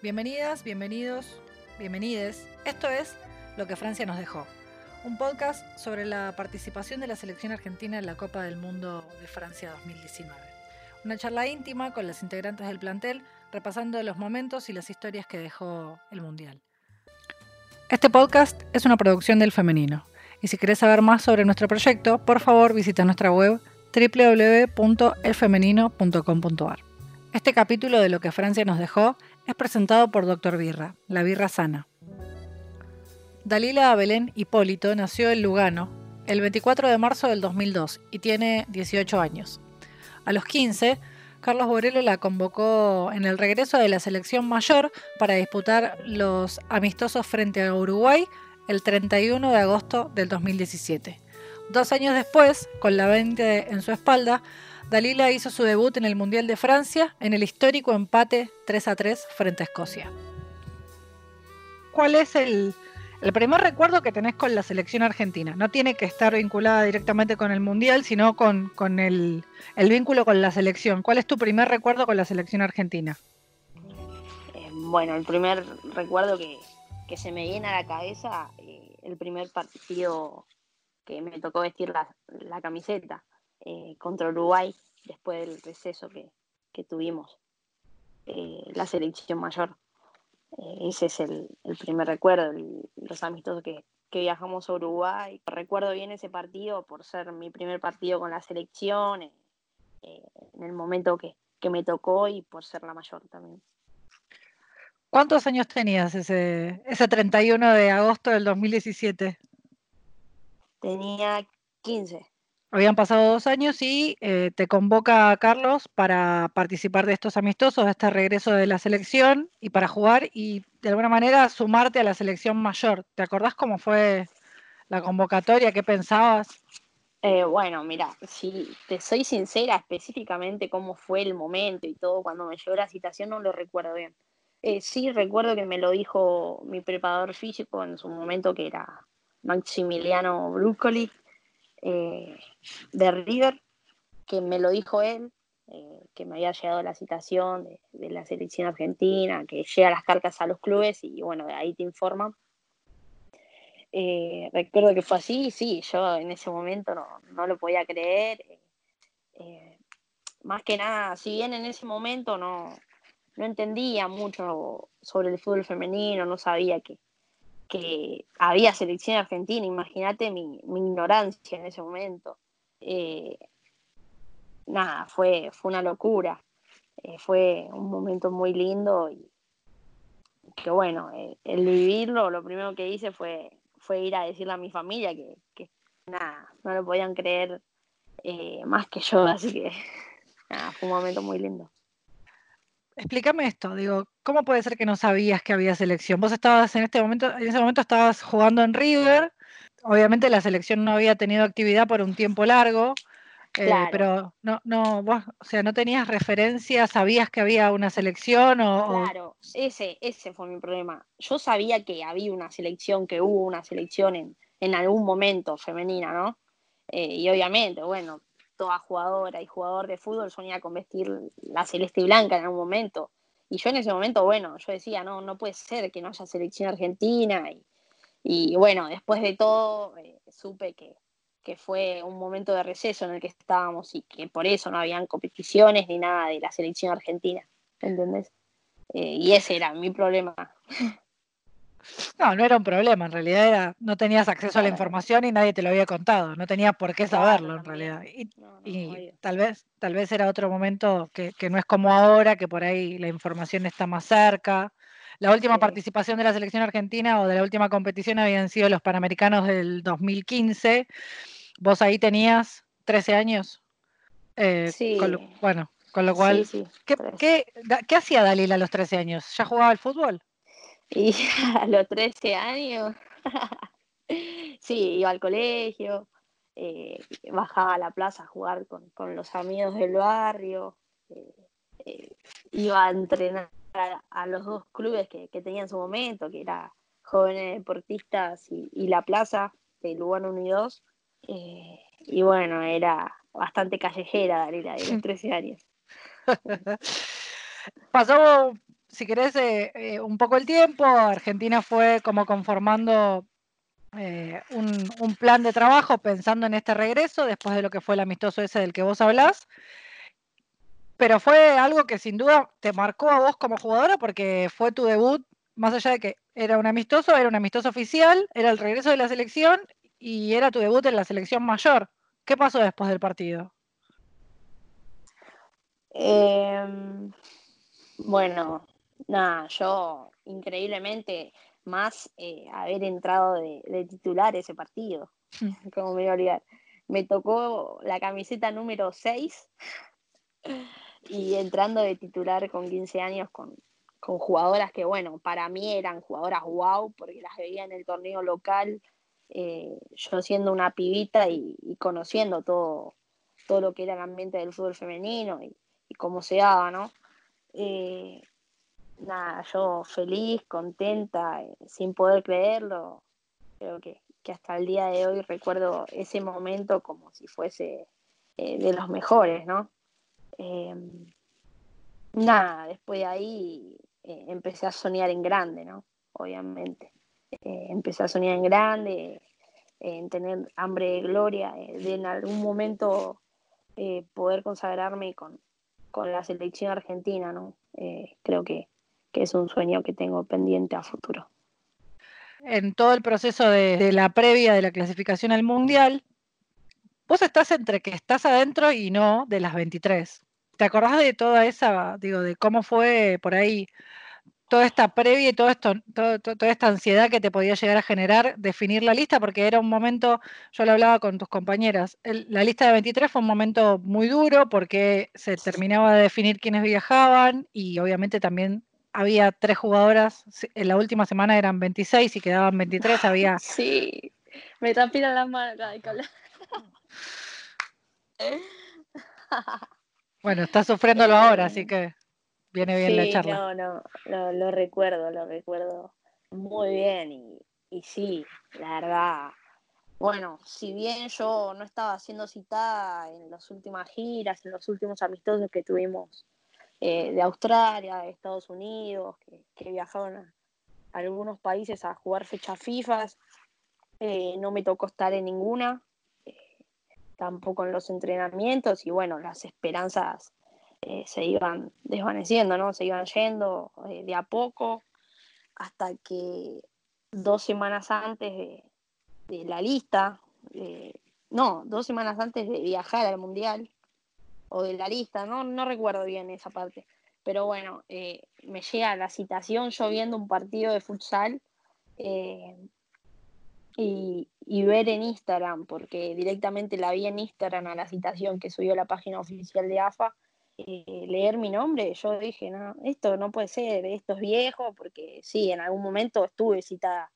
Bienvenidas, bienvenidos, bienvenides. Esto es Lo que Francia nos dejó, un podcast sobre la participación de la selección argentina en la Copa del Mundo de Francia 2019. Una charla íntima con las integrantes del plantel, repasando los momentos y las historias que dejó el Mundial. Este podcast es una producción del femenino, y si querés saber más sobre nuestro proyecto, por favor visita nuestra web www.elfemenino.com.ar. Este capítulo de Lo que Francia nos dejó es presentado por Dr. Birra, la birra sana. Dalila Belén Hipólito nació en Lugano el 24 de marzo del 2002 y tiene 18 años. A los 15, Carlos Borello la convocó en el regreso de la selección mayor para disputar los amistosos frente a Uruguay el 31 de agosto del 2017. Dos años después, con la 20 en su espalda, Dalila hizo su debut en el Mundial de Francia en el histórico empate 3 a 3 frente a Escocia. ¿Cuál es el, primer recuerdo que tenés con la selección argentina? No tiene que estar vinculada directamente con el Mundial, sino con, el, vínculo con la selección. ¿Cuál es tu primer recuerdo con la selección argentina? Eh, bueno, el primer recuerdo que, se me viene a la cabeza, eh, el primer partido que me tocó vestir la camiseta. Eh, contra Uruguay después del receso que, tuvimos, eh, la selección mayor. Eh, ese es el, primer recuerdo, los amistosos que, viajamos a Uruguay. Recuerdo bien ese partido por ser mi primer partido con la selección, en el momento que, me tocó y por ser la mayor también. ¿Cuántos años tenías ese, ese 31 de agosto del 2017? Tenía 15. Habían pasado dos años y eh, te convoca Carlos para participar de estos amistosos, de este regreso de la selección y para jugar y de alguna manera sumarte a la selección mayor. ¿Te acordás cómo fue la convocatoria? ¿Qué pensabas? Eh, bueno, mira, si te soy sincera, específicamente cómo fue el momento y todo, cuando me llegó la citación no lo recuerdo bien. Eh, sí recuerdo que me lo dijo mi preparador físico en su momento, que era Maximiliano Bruccoli, eh, de River, que me lo dijo él, eh, que me había llegado la citación de, la selección argentina, que llega las cartas a los clubes y bueno, ahí te informan. Eh, recuerdo que fue así, sí, yo en ese momento no, lo podía creer. más que nada, si bien en ese momento no, no entendía mucho sobre el fútbol femenino, no sabía que, que había selección argentina, imagínate mi, ignorancia en ese momento. Eh, nada, fue, fue una locura, eh, fue un momento muy lindo y que bueno, eh, el vivirlo, lo primero que hice fue, fue ir a decirle a mi familia que, que nada, no lo podían creer más que yo, así que nada, fue un momento muy lindo explícame esto, digo, ¿cómo puede ser que no sabías que había selección? Vos estabas en este momento, en ese momento estabas jugando en River, obviamente la selección no había tenido actividad por un tiempo largo, eh, pero no, no, vos, o sea, no tenías referencia, sabías que había una selección o. Claro, ese, ese fue mi problema. Yo sabía que había una selección, que hubo una selección en, en algún momento femenina, ¿no? Eh, y obviamente, bueno, toda jugadora y jugador de fútbol soñaba con vestir la celeste y blanca en algún momento. Y yo en ese momento, bueno, yo decía, no, no puede ser que no haya selección argentina. Y, bueno, después de todo, eh, supe que, fue un momento de receso en el que estábamos y que por eso no habían competiciones ni nada de la selección argentina. ¿Entendés? Eh, y ese era mi problema. No, no era un problema, en realidad era, no tenías acceso a la información y nadie te lo había contado, no tenías por qué saberlo en realidad. Y, tal vez, tal vez era otro momento que, no es como ahora, que por ahí la información está más cerca. La última participación de la selección argentina o de la última competición habían sido los Panamericanos del 2015. Vos ahí tenías 13 años. Eh, sí. bueno, con lo cual, ¿qué, qué, qué hacía Dalila a los 13 años? ¿Ya jugaba al fútbol? Y a los 13 años, sí, iba al colegio, eh, bajaba a la plaza a jugar con, los amigos del barrio, eh, eh, iba a entrenar a, los dos clubes que, tenía en su momento, que era Jóvenes Deportistas y, La Plaza, de Lugano 1 y 2. y bueno, era bastante callejera Darila de los 13 años. Pasó si querés, eh, eh, un poco el tiempo, Argentina fue como conformando eh, un, plan de trabajo pensando en este regreso, después de lo que fue el amistoso ese del que vos hablás. Pero fue algo que sin duda te marcó a vos como jugadora porque fue tu debut, más allá de que era un amistoso, era un amistoso oficial, era el regreso de la selección y era tu debut en la selección mayor. ¿Qué pasó después del partido? Em, bueno, nada, yo increíblemente más eh, haber entrado de, titular ese partido, como me voy a olvidar. Me tocó la camiseta número 6 y entrando de titular con 15 años con, jugadoras que, bueno, para mí eran jugadoras wow, porque las veía en el torneo local, eh, yo siendo una pibita y, conociendo todo, todo lo que era el ambiente del fútbol femenino y, cómo se daba, ¿no? Eh, nada, yo feliz, contenta, eh, sin poder creerlo. Creo que, hasta el día de hoy recuerdo ese momento como si fuese eh, de los mejores, ¿no? Em, nada, después de ahí eh, empecé a soñar en grande, ¿no? Obviamente. empecé a soñar en grande, en tener hambre de gloria, de en algún momento poder consagrarme con, con la selección argentina, ¿no? creo que, que es un sueño que tengo pendiente a futuro. En todo el proceso de, la previa de la clasificación al Mundial, vos estás entre que estás adentro y no de las 23. ¿Te acordás de toda esa, digo, de cómo fue por ahí toda esta previa y todo esto, toda esta ansiedad que te podía llegar a generar definir la lista? Porque era un momento, yo lo hablaba con tus compañeras, la lista de 23 fue un momento muy duro porque se terminaba de definir quiénes viajaban y obviamente también había tres jugadoras, en la última semana eran 26 y quedaban 23, había... Sí, me transpiran las manos Bueno, está sufriéndolo ahora, así que viene bien la charla. No, no, lo, recuerdo, lo recuerdo muy bien y, y sí, la verdad, bueno, si bien yo no estaba siendo citada en las últimas giras, en los últimos amistosos que tuvimos eh, de Australia, de Estados Unidos, que, viajaron a, algunos países a jugar fechas FIFA. Eh, no me tocó estar en ninguna, eh, tampoco en los entrenamientos y bueno, las esperanzas se iban desvaneciendo, ¿no? Se iban yendo de a poco hasta que dos semanas antes de, de la lista, no, dos semanas antes de viajar al Mundial, o de la lista, no, no recuerdo bien esa parte. Pero bueno, eh, me llega la citación yo viendo un partido de futsal eh, y, ver en Instagram, porque directamente la vi en Instagram a la citación que subió la página oficial de AFA, eh, leer mi nombre, yo dije, no, esto no puede ser, esto es viejo, porque sí, en algún momento estuve citada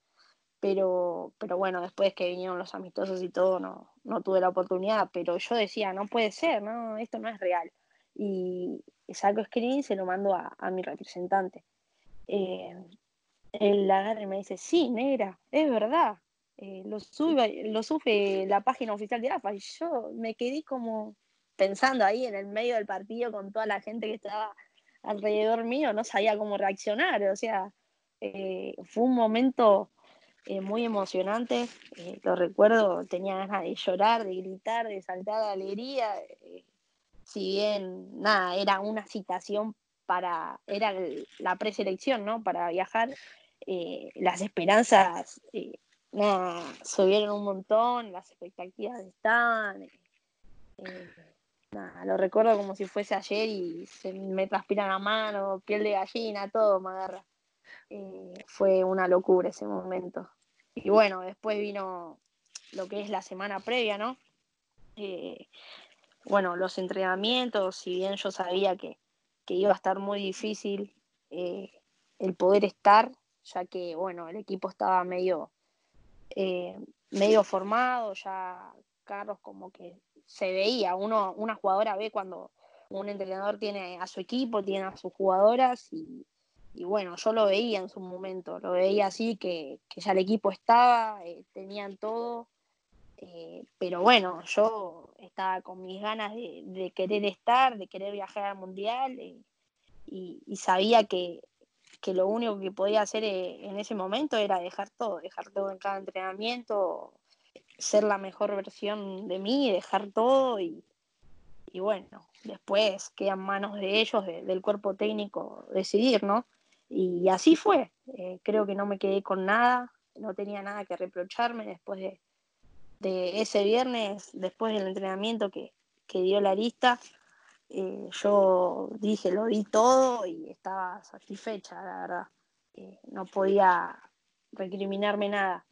pero, pero bueno, después que vinieron los amistosos y todo, no, no tuve la oportunidad, pero yo decía, no puede ser, no, esto no es real. Y saco screen y se lo mando a, mi representante. Eh, él me dice, sí, negra, es verdad, eh, lo, sube, lo sube la página oficial de AFA. Y yo me quedé como pensando ahí en el medio del partido con toda la gente que estaba alrededor mío, no sabía cómo reaccionar, o sea, eh, fue un momento eh, muy emocionante. Eh, lo recuerdo, tenía ganas de llorar, de gritar, de saltar de alegría. Eh, si bien, nada, era una citación para, era la preselección, ¿no? Para viajar, las esperanzas subieron un montón, las expectativas estaban. Nada, lo recuerdo como si fuese ayer y se me transpira la mano, piel de gallina, todo me agarra. Eh, fue una locura ese momento. Y bueno, después vino lo que es la semana previa, ¿no? Eh, bueno, los entrenamientos, si bien yo sabía que, iba a estar muy difícil eh, el poder estar, ya que, bueno, el equipo estaba medio, medio formado, ya Carlos como que se veía, uno, una jugadora ve cuando un entrenador tiene a su equipo, tiene a sus jugadoras y, y bueno, yo lo veía en su momento, lo veía así, que, ya el equipo estaba, eh, tenían todo, eh, pero bueno, yo estaba con mis ganas de, querer estar, de querer viajar al mundial eh, y, sabía que, que lo único que podía hacer en ese momento era dejar todo, dejar todo en cada entrenamiento, ser la mejor versión de mí, dejar todo y, y bueno, después quedan manos de ellos, del cuerpo técnico, decidir, ¿no? Y así fue. Eh, creo que no me quedé con nada, no tenía nada que reprocharme después de, ese viernes, después del entrenamiento que, que dio la lista. Eh, yo dije, lo di todo y estaba satisfecha, la verdad. Eh, no podía recriminarme nada.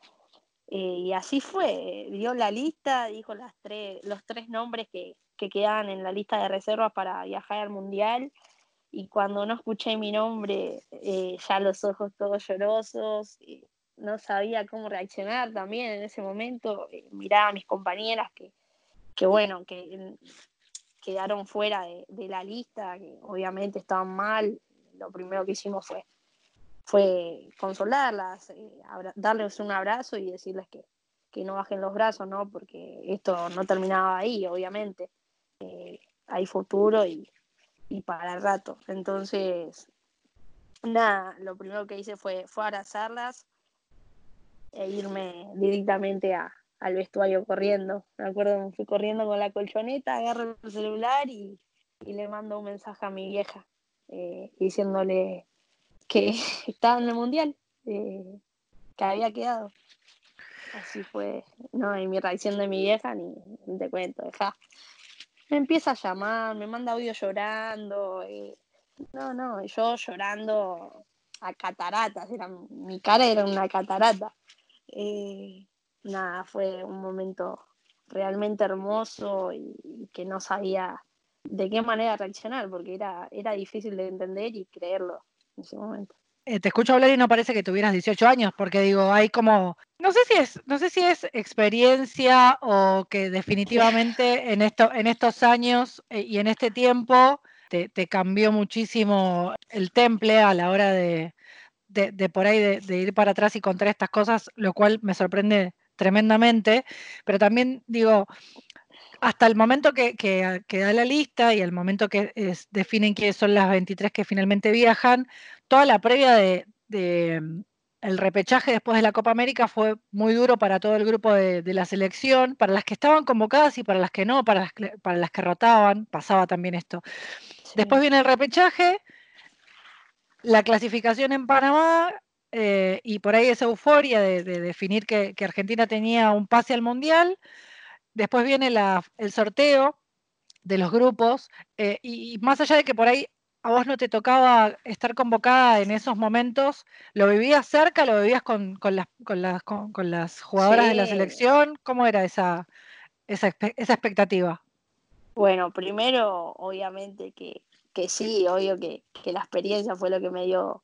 y así fue, dio la lista, dijo las tres, los tres nombres que, que quedaban en la lista de reservas para viajar al Mundial y cuando no escuché mi nombre, eh, ya los ojos todos llorosos, no sabía cómo reaccionar también en ese momento, eh, miraba a mis compañeras que, que bueno, que quedaron fuera de, la lista, que obviamente estaban mal, lo primero que hicimos fue, fue consolarlas, eh, darles un abrazo y decirles que, que, no bajen los brazos, ¿no? Porque esto no terminaba ahí, obviamente. hay futuro y, y para el rato. Entonces, nada, lo primero que hice fue, fue abrazarlas e irme directamente a, al vestuario corriendo. Me acuerdo, me fui corriendo con la colchoneta, agarro el celular y, le mando un mensaje a mi vieja eh, diciéndole que estaba en el mundial, eh, que había quedado. Así fue, no, y mi reacción de mi vieja ni, ni te cuento, deja me empieza a llamar, me manda audio llorando. No, no, yo llorando a cataratas, era, mi cara era una catarata. Nada, fue un momento realmente hermoso y, que no sabía de qué manera reaccionar, porque era, era difícil de entender y creerlo en ese momento. Eh, te escucho hablar y no parece que tuvieras 18 años, porque digo, hay como, no sé si es, no sé si es experiencia o que definitivamente en esto, en estos años eh, y en este tiempo te, cambió muchísimo el temple a la hora de, por ahí de, ir para atrás y contar estas cosas, lo cual me sorprende tremendamente, pero también digo, hasta el momento que, que, da la lista y el momento que definen quiénes son las 23 que finalmente viajan, toda la previa de, el repechaje después de la Copa América fue muy duro para todo el grupo de, la selección, para las que estaban convocadas y para las que no, para las que, para las que rotaban, pasaba también esto. Después viene el repechaje, la clasificación en Panamá eh, y por ahí esa euforia de, definir que, Argentina tenía un pase al Mundial. Después viene el sorteo de los grupos eh, y más allá de que por ahí a vos no te tocaba estar convocada en esos momentos, ¿lo vivías cerca? ¿Lo vivías con, las, con, las, con, las jugadoras de la selección? ¿Cómo era esa, esa, expectativa? Bueno, primero, obviamente que, sí, obvio que, la experiencia fue lo que me dio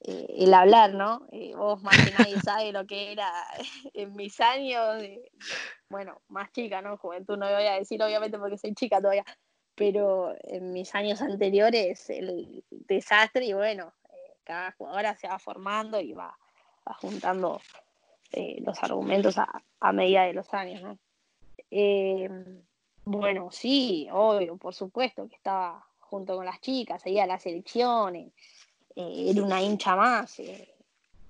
eh, el hablar, ¿no? Eh, vos más que nadie sabe lo que era en mis años, bueno, más chica, ¿no? Juventud no voy a decir, obviamente, porque soy chica todavía, pero en mis años anteriores el desastre y bueno, eh, cada jugadora se va formando y va, juntando eh, los argumentos a, medida de los años, ¿no? Eh, bueno, sí, obvio, por supuesto que estaba junto con las chicas, seguía las elecciones, era una hincha más,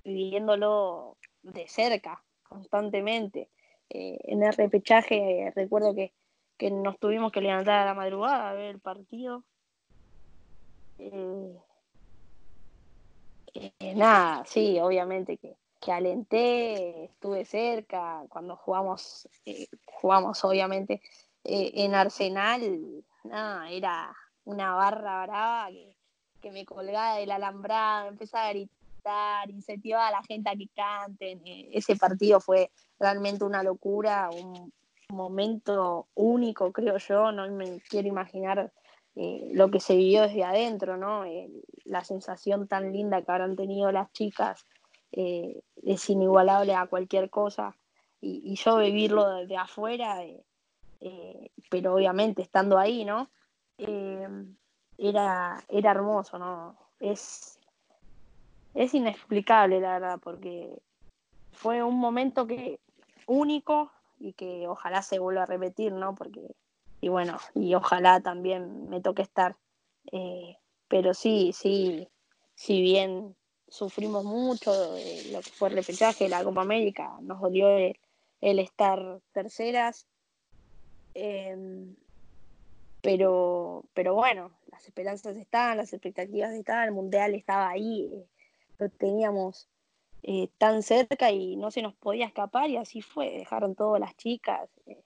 viviéndolo de cerca, constantemente. en el repechaje recuerdo que que nos tuvimos que levantar a la madrugada a ver el partido. Eh, eh, nada, sí, obviamente que, que, alenté, estuve cerca, cuando jugamos, eh, jugamos obviamente en Arsenal, nada, era una barra brava que, que me colgaba del alambrado, empezaba a gritar, incentivaba a la gente a que canten. ese partido fue realmente una locura, un, momento único, creo yo, no me quiero imaginar eh, lo que se vivió desde adentro, ¿no? Eh, la sensación tan linda que habrán tenido las chicas eh, es inigualable a cualquier cosa. Y, yo vivirlo desde afuera, pero obviamente estando ahí, ¿no? era, era hermoso, ¿no? Es, es inexplicable, la verdad, porque fue un momento que único y que ojalá se vuelva a repetir, ¿no? Porque, y bueno, y ojalá también me toque estar. Eh, pero sí, sí, si bien sufrimos mucho lo que fue el repechaje de la Copa América, nos dolió el, estar terceras. Em, pero, pero bueno, las esperanzas estaban, las expectativas estaban, el Mundial estaba ahí, eh, lo teníamos eh, tan cerca y no se nos podía escapar y así fue, dejaron todas las chicas, eh,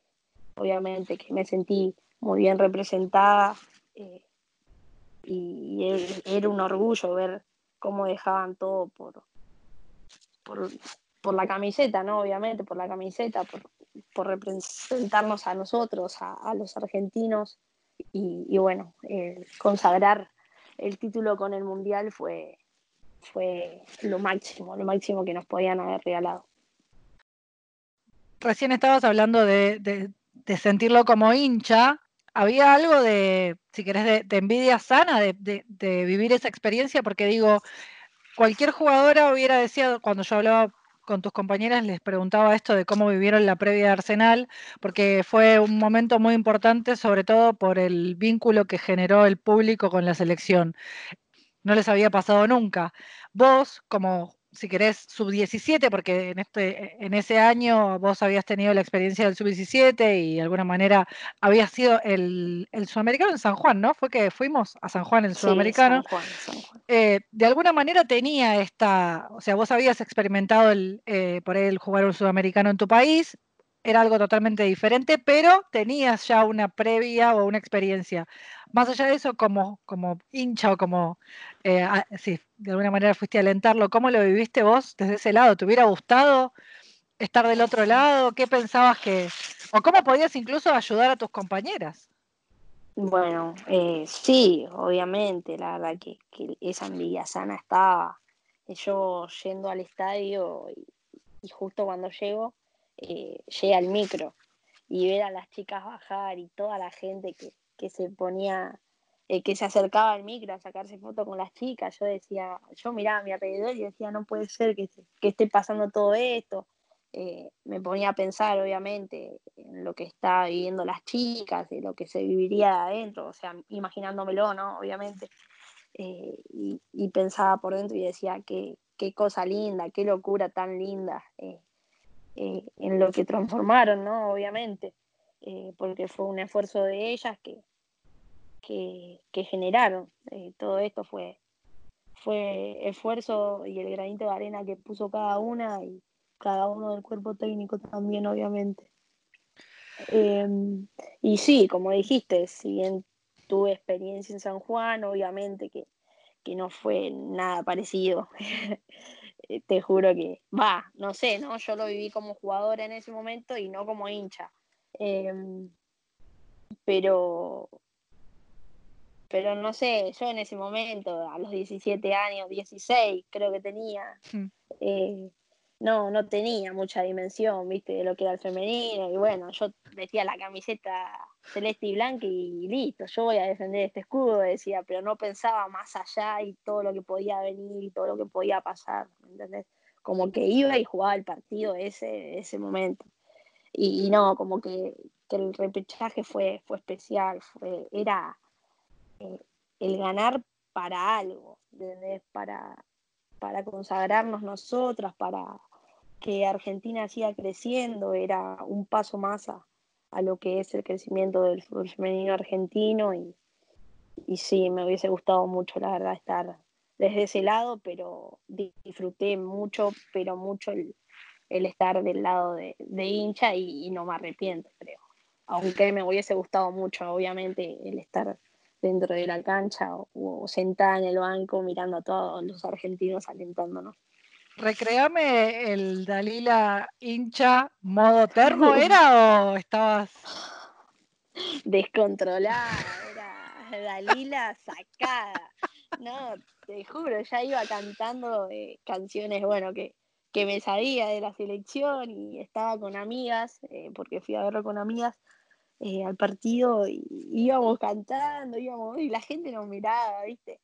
obviamente que me sentí muy bien representada y era un orgullo ver cómo dejaban todo por, por, la camiseta, ¿no? Obviamente, por la camiseta, por, representarnos a nosotros, a, los argentinos. Y, bueno, eh, consagrar el título con el Mundial fue, fue lo máximo, lo máximo que nos podían haber regalado. Recién estabas hablando de, sentirlo como hincha. ¿Había algo de, si querés, de, envidia sana de, de, vivir esa experiencia? Porque digo, cualquier jugadora hubiera deseado, cuando yo hablaba con tus compañeras, les preguntaba esto de cómo vivieron la previa de Arsenal, porque fue un momento muy importante, sobre todo por el vínculo que generó el público con la selección. No les había pasado nunca. Vos, como si querés, sub-17, porque en, este, en ese año vos habías tenido la experiencia del sub-17 y de alguna manera había sido el, sudamericano en San Juan, ¿no? Fue que fuimos a San Juan, el sudamericano. Eh, de alguna manera tenía esta, o sea, vos habías experimentado el, eh, por él jugar un sudamericano en tu país, era algo totalmente diferente, pero tenías ya una previa o una experiencia. Más allá de eso, como, como hincha o como, eh, sí, de alguna manera fuiste a alentarlo, ¿cómo lo viviste vos desde ese lado? ¿Te hubiera gustado estar del otro lado? ¿Qué pensabas que, o cómo podías incluso ayudar a tus compañeras? Bueno, eh, sí, obviamente, la verdad que, esa envidia sana estaba. Yo yendo al estadio y justo cuando llego, eh, llega al micro y ver a las chicas bajar y toda la gente que, se ponía, eh, que se acercaba al micro a sacarse fotos con las chicas, yo decía, yo miraba a mi alrededor y decía, no puede ser que, que esté pasando todo esto. Eh, me ponía a pensar, obviamente, en lo que está viviendo las chicas, de lo que se viviría adentro, o sea, imaginándomelo, ¿no? Obviamente. y, pensaba por dentro y decía, qué, qué cosa linda, qué locura tan linda. Eh, en lo que transformaron, ¿no? Obviamente, eh, porque fue un esfuerzo de ellas que, que, generaron. Eh, todo esto fue, fue esfuerzo y el granito de arena que puso cada una y cada uno del cuerpo técnico también, obviamente. Y sí, como dijiste, si bien tuve experiencia en San Juan, obviamente que, que no fue nada parecido. Eh, te juro que, va, no sé, ¿no? Yo lo viví como jugadora en ese momento y no como hincha. Em, pero, pero no sé, yo en ese momento, a los 17 años, 16 creo que tenía, hmm. eh, no, no tenía mucha dimensión, viste, de lo que era el femenino. Y bueno, yo vestía la camiseta celeste y blanca y listo, yo voy a defender este escudo, decía, pero no pensaba más allá y todo lo que podía venir y todo lo que podía pasar, ¿me entendés? Como que iba y jugaba el partido ese, ese momento. Y, no, como que, el repechaje fue, fue especial, fue, era eh, el ganar para algo, ¿entendés? Para, para consagrarnos nosotras, para que Argentina siga creciendo, era un paso más a, a lo que es el crecimiento del fútbol femenino argentino y, y sí, me hubiese gustado mucho, la verdad, estar desde ese lado, pero disfruté mucho, pero mucho el, estar del lado de, hincha y, no me arrepiento, creo. Aunque me hubiese gustado mucho, obviamente, el estar dentro de la cancha o sentada en el banco mirando a todos los argentinos alentándonos recreame el Dalila hincha modo termo, ¿era o estabas descontrolada? Era Dalila sacada. No, te juro, ya iba cantando eh, canciones, bueno, que, que me sabía de la selección y estaba con amigas, eh, porque fui a verlo con amigas eh, al partido y íbamos cantando, íbamos, y la gente nos miraba, ¿viste?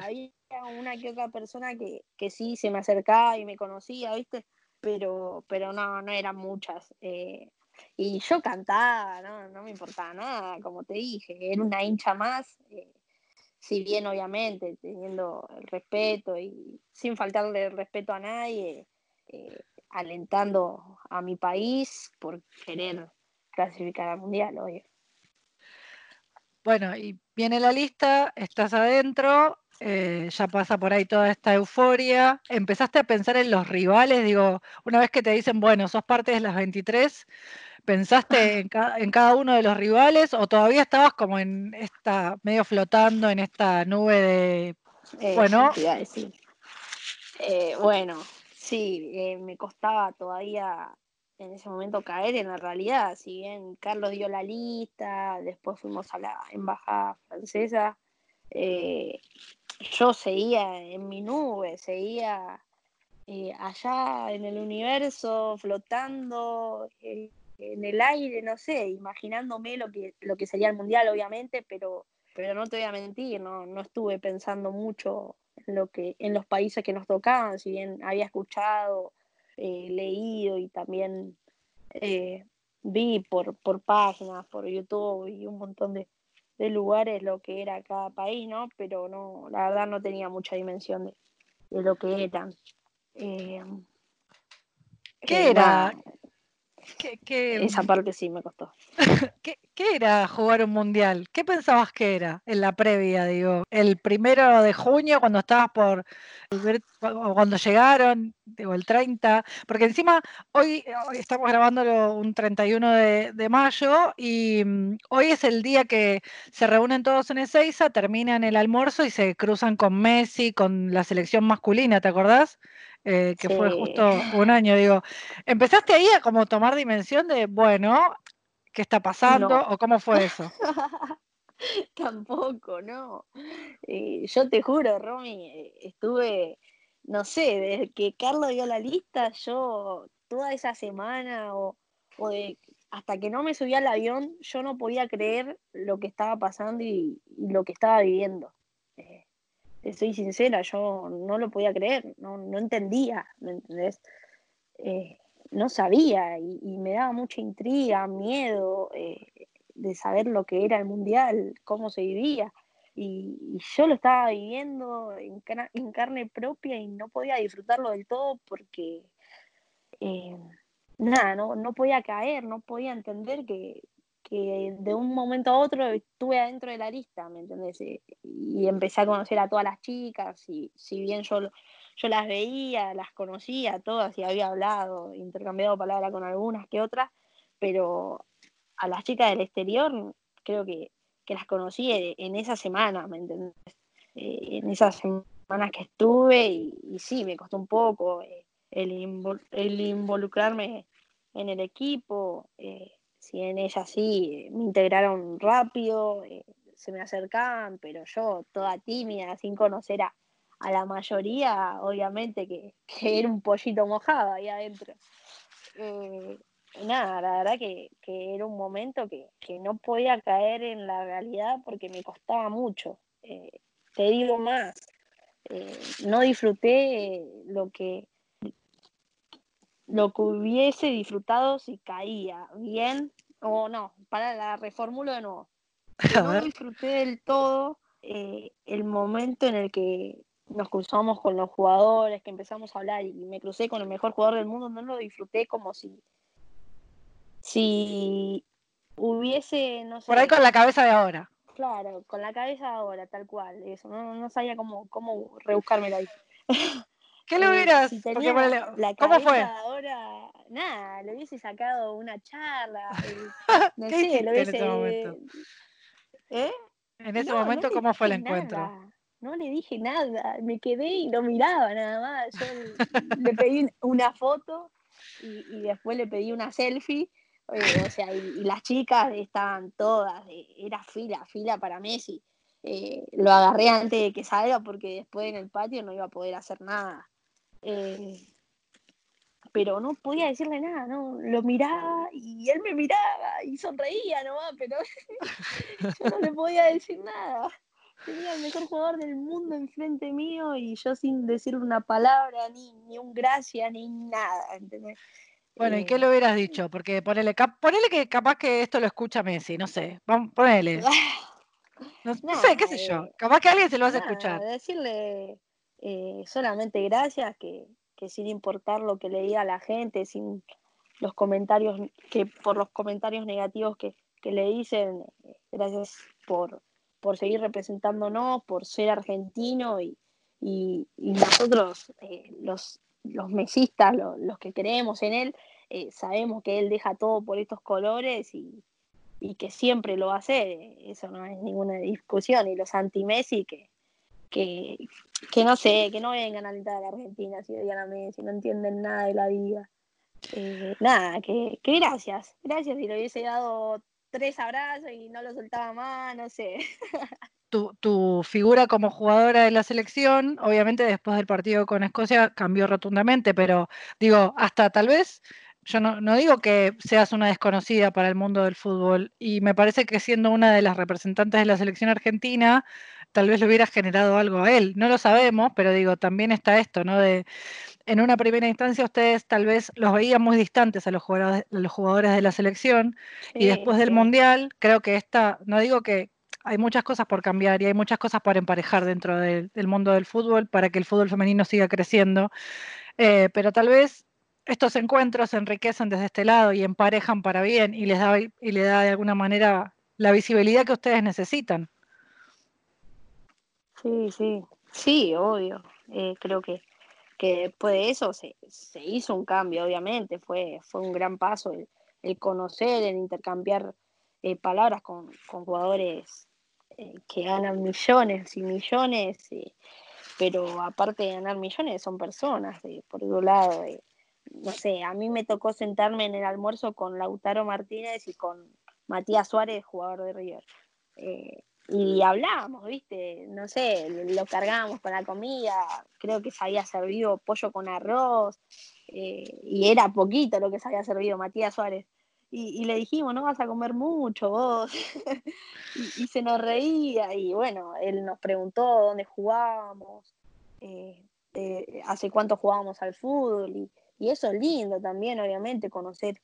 Había una que otra persona que, que, sí se me acercaba y me conocía, ¿viste? Pero, pero no, no eran muchas. Eh, y yo cantaba, ¿no? no me importaba nada, como te dije, era una hincha más. Eh, si bien obviamente teniendo el respeto y sin faltarle el respeto a nadie, eh, alentando a mi país por querer clasificar al mundial, hoy. Bueno, y viene la lista, estás adentro, eh, ya pasa por ahí toda esta euforia. ¿Empezaste a pensar en los rivales? Digo, una vez que te dicen, bueno, sos parte de las 23, ¿pensaste en, en cada uno de los rivales o todavía estabas como en esta, medio flotando en esta nube de, bueno? Eh, bueno, sí, eh, me costaba todavía en ese momento caer en la realidad. Si bien Carlos dio la lista, después fuimos a la embajada francesa, eh, yo seguía en mi nube, seguía eh, allá en el universo, flotando eh, en el aire, no sé, imaginándome lo que, lo que sería el mundial, obviamente, pero, pero no te voy a mentir, no, no estuve pensando mucho lo que, en los países que nos tocaban, si bien había escuchado, eh, leído y también vi por, por páginas, por YouTube y un montón de, de lugares lo que era cada país, ¿no? Pero no, la verdad no tenía mucha dimensión de, de lo que eran. Eh, ¿Qué era? Esa parte sí me costó. ¿Qué, ¿Qué, era jugar un mundial? ¿Qué pensabas que era en la previa, digo? El primero de junio, cuando estabas por cuando llegaron, digo, el 30, porque encima hoy, estamos grabándolo un 31 de, de, mayo y mm, hoy es el día que se reúnen todos en Ezeiza, terminan el almuerzo y se cruzan con Messi, con la selección masculina, ¿te acordás? Eh, que fue justo un año, digo, ¿empezaste ahí a como tomar dimensión de, bueno, ¿qué está pasando? ¿O cómo fue eso? Tampoco, no. Eh, yo te juro, Romy, eh, estuve, no sé, desde que Carlos dio la lista, yo toda esa semana o, de, hasta que no me subí al avión, yo no podía creer lo que estaba pasando y, lo que estaba viviendo soy sincera, yo no lo podía creer, no, no entendía, ¿me entendés? Eh, no sabía y, me daba mucha intriga, miedo eh, de saber lo que era el mundial, cómo se vivía. Y, yo lo estaba viviendo en, en, carne propia y no podía disfrutarlo del todo porque, eh, nada, no, no podía caer, no podía entender que, que de un momento a otro estuve adentro de la lista, ¿me entendés? Eh, y empecé a conocer a todas las chicas, y si bien yo, yo las veía, las conocía todas y había hablado, intercambiado palabras con algunas que otras, pero a las chicas del exterior creo que, las conocí en esa semana, ¿me entendés? Eh, en esas semanas que estuve y, sí, me costó un poco eh, el, involucrarme en el equipo si en ellas sí me integraron rápido, eh, se me acercaban, pero yo toda tímida, sin conocer a, la mayoría, obviamente que, era un pollito mojado ahí adentro. Eh, nada, la verdad que, era un momento que, no podía caer en la realidad porque me costaba mucho. Eh, te digo más, no disfruté lo que lo que hubiese disfrutado si caía bien o no, para la reformulo de nuevo. no disfruté del todo eh, el momento en el que nos cruzamos con los jugadores, que empezamos a hablar y me crucé con el mejor jugador del mundo, no lo disfruté como si, si hubiese, no sé. Por ahí con la cabeza de ahora. Claro, con la cabeza de ahora, tal cual. Eso, no, no sabía cómo, cómo rebuscármelo ahí. ¿Qué le eh, hubieras? la ¿Cómo fue? Ahora, nada, le hubiese sacado una charla. no sé, lo hubiese. En ese momento, ¿Eh? ¿En ese momento cómo fue el encuentro? No le dije nada, me quedé y lo miraba nada más. Yo le pedí una foto y, después le pedí una selfie. Eh, o sea, y, las chicas estaban todas, era fila, fila para Messi. lo agarré antes de que salga porque después en el patio no iba a poder hacer nada. Eh, pero no podía decirle nada, ¿no? Lo miraba y él me miraba y sonreía nomás, pero yo no le podía decir nada. Tenía el mejor jugador del mundo enfrente mío y yo sin decir una palabra, ni, ni un gracias, ni nada, ¿entendés? Bueno, ¿y qué le hubieras dicho? Porque ponele, ponele que capaz que esto lo escucha Messi, no sé, vamos, ponele. No, sé, qué sé yo. Eh, Capaz que alguien se lo hace escuchar. Decirle eh, solamente gracias, que, que sin importar lo que le diga la gente, sin los comentarios, que por los comentarios negativos que, que le dicen, gracias por, por seguir representándonos, por ser argentino y, y, nosotros, eh, los, los mesistas, los, que creemos en él, eh, sabemos que él deja todo por estos colores y, y, que siempre lo va a hacer, eso no es ninguna discusión, y los anti-Messi que, que, que, no sé, que no vengan a alentar a la Argentina si odian a Messi, no entienden nada de la vida. Eh, nada, que, que gracias, gracias si le hubiese dado tres abrazos y no lo soltaba más, no sé. Tu, tu, figura como jugadora de la selección, obviamente después del partido con Escocia cambió rotundamente, pero digo, hasta tal vez, yo no, no, digo que seas una desconocida para el mundo del fútbol, y me parece que siendo una de las representantes de la selección argentina, tal vez le hubiera generado algo a él. No lo sabemos, pero digo, también está esto, ¿no? De, en una primera instancia ustedes tal vez los veían muy distantes a los jugadores, los jugadores de la selección y después del Mundial creo que esta, no digo que hay muchas cosas por cambiar y hay muchas cosas por emparejar dentro del, mundo del fútbol para que el fútbol femenino siga creciendo, eh, pero tal vez estos encuentros se enriquecen desde este lado y emparejan para bien y les da, y le da de alguna manera la visibilidad que ustedes necesitan. Sí, sí, sí, obvio. Eh, creo que, que después de eso se, hizo un cambio, obviamente. Fue, fue un gran paso el, conocer, el intercambiar eh, palabras con, jugadores eh, que ganan millones y millones, pero aparte de ganar millones son personas, por otro lado. no sé, a mí me tocó sentarme en el almuerzo con Lautaro Martínez y con Matías Suárez, jugador de River y hablábamos, ¿viste? No sé, lo cargábamos con la comida, creo que se había servido pollo con arroz, eh, y era poquito lo que se había servido Matías Suárez. Y, le dijimos, no vas a comer mucho vos. y, se nos reía, y bueno, él nos preguntó dónde jugábamos, eh, eh, hace cuánto jugábamos al fútbol, y, y, eso es lindo también, obviamente, conocer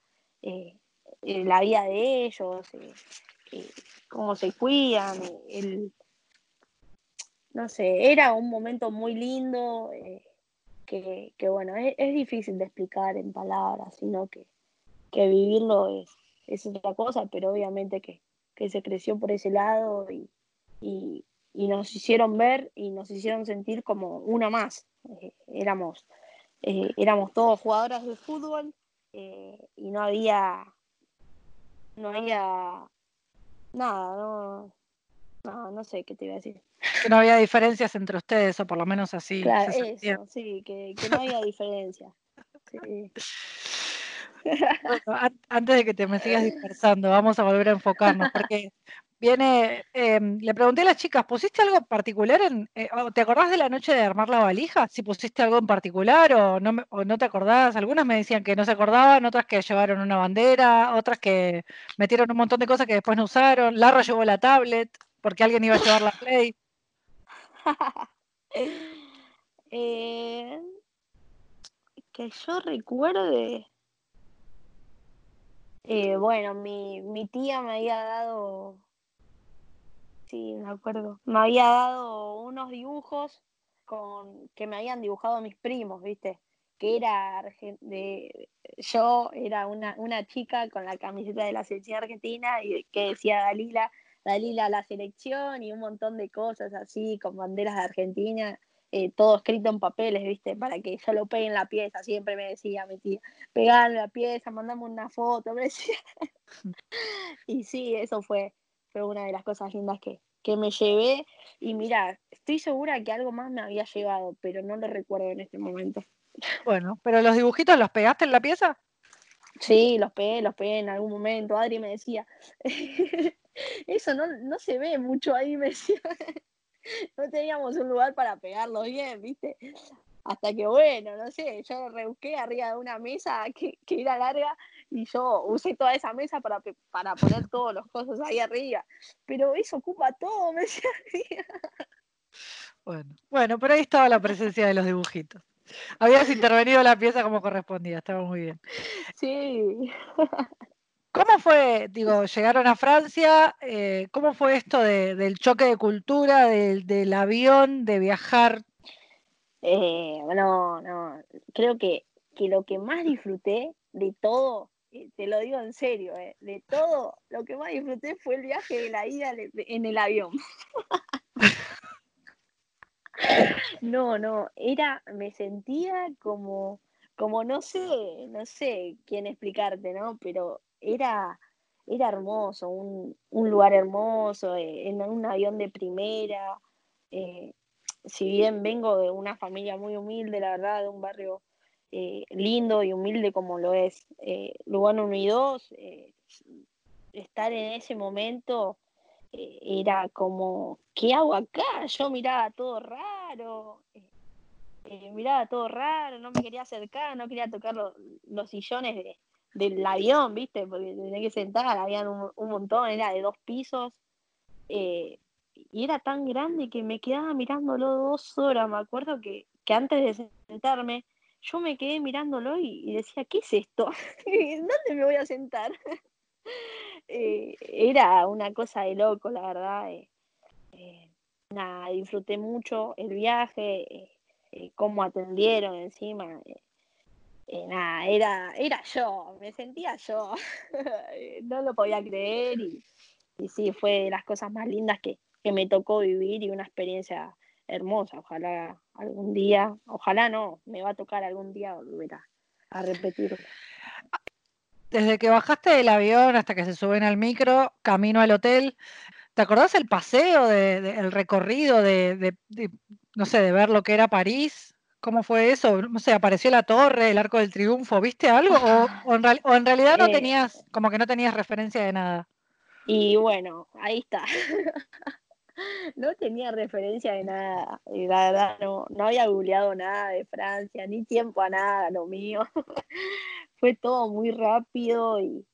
la vida de ellos cómo se cuidan, el, no sé, era un momento muy lindo, eh, que, bueno, es, difícil de explicar en palabras, sino que, vivirlo es, es, otra cosa, pero obviamente que, se creció por ese lado y, y, nos hicieron ver y nos hicieron sentir como una más. Eh, éramos, eh, éramos todos jugadoras de fútbol y no había no había nada, no, no, no sé qué te iba a decir. Que no había diferencias entre ustedes, o por lo menos así. Claro, eso, sí, que, no había diferencia. antes de que te me sigas dispersando, vamos a volver a enfocarnos, porque viene, em, le pregunté a las chicas, ¿pusiste algo particular en, eh, te acordás de la noche de armar la valija? Si pusiste algo en particular o no, te acordás, algunas me decían que no se acordaban, otras que llevaron una bandera, otras que metieron un montón de cosas que después no usaron, Larra llevó la tablet porque alguien iba a llevar la play. Eh, que yo recuerde, eh, bueno, mi, mi tía me había dado sí, me acuerdo. Me había dado unos dibujos con que me habían dibujado mis primos, ¿viste? Que era de yo era una, una chica con la camiseta de la selección argentina y que decía Dalila, Dalila la selección y un montón de cosas así con banderas de Argentina. Eh, todo escrito en papeles, ¿viste? Para que yo lo pegue en la pieza, siempre me decía mi tía, pegar la pieza, mandame una foto, me decía. y sí, eso fue, fue una de las cosas lindas que, que me llevé. Y mira, estoy segura que algo más me había llevado, pero no lo recuerdo en este momento. Bueno, pero los dibujitos los pegaste en la pieza? Sí, los pegué, los pegué en algún momento. Adri me decía, eso no, no se ve mucho ahí, me decía. no teníamos un lugar para pegarlos bien, ¿viste? Hasta que, bueno, no sé, yo rebusqué arriba de una mesa que, que era larga y yo usé toda esa mesa para, para poner todos los cosas ahí arriba. Pero eso ocupa todo, me decía. Bueno, bueno, pero ahí estaba la presencia de los dibujitos. Habías intervenido la pieza como correspondía, estaba muy bien. Sí. ¿Cómo fue, digo, llegaron a Francia? Eh, ¿Cómo fue esto del choque de cultura, del, avión, de viajar? Eh, no, no, creo que, que lo que más disfruté de todo te lo digo en serio, eh, de todo, lo que más disfruté fue el viaje de la ida en el avión. no, no, era, me sentía como, como no sé, no sé quién explicarte, ¿no? Pero era, era hermoso, un, lugar hermoso, eh, en un avión de primera. Eh, si bien vengo de una familia muy humilde, la verdad, de un barrio eh, lindo y humilde como lo es eh, Lugano 1 y 2, eh, estar en ese momento eh, era como, ¿qué hago acá? Yo miraba todo raro, miraba todo raro, no me quería acercar, no quería tocar los sillones del avión, ¿viste? Porque tenía que sentar, había un, montón, era de dos pisos. y era tan grande que me quedaba mirándolo dos horas. Me acuerdo que, que antes de sentarme yo me quedé mirándolo y, decía, ¿qué es esto? ¿Dónde me voy a sentar? Eh, era una cosa de loco, la verdad. Eh, eh, nada, disfruté mucho el viaje, cómo atendieron encima. nada, era, era yo, me sentía yo. no lo podía creer y, sí, fue de las cosas más lindas que, que me tocó vivir y una experiencia hermosa. Ojalá algún día, ojalá no, me va a tocar algún día volver a, a repetirlo. Desde que bajaste del avión hasta que se suben al micro, camino al hotel, ¿te acordás el paseo, de, el recorrido de, no sé, de ver lo que era París? ¿Cómo fue eso? No sé, apareció la torre, el arco del triunfo, ¿viste algo? ¿O, en, en, realidad no eh, tenías, como que no tenías referencia de nada? Y bueno, ahí está. no tenía referencia de nada, y la verdad no, no había googleado nada de Francia, ni tiempo a nada, lo mío. Fue todo muy rápido, y,